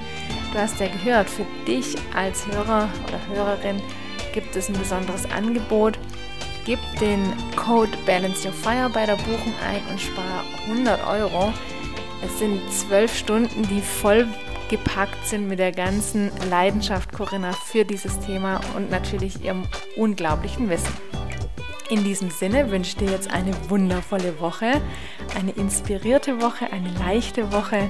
Du hast ja gehört, für dich als Hörer oder Hörerin gibt es ein besonderes Angebot. Gib den Code Balance Your Fire bei der Buchung ein und spare 100 Euro. Es sind zwölf Stunden, die voll gepackt sind mit der ganzen Leidenschaft Corinna für dieses Thema und natürlich ihrem unglaublichen Wissen. In diesem Sinne wünsche ich dir jetzt eine wundervolle Woche, eine inspirierte Woche, eine leichte Woche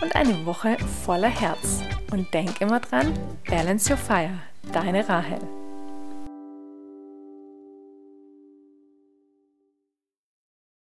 und eine Woche voller Herz. Und denk immer dran, balance your fire, deine Rahel.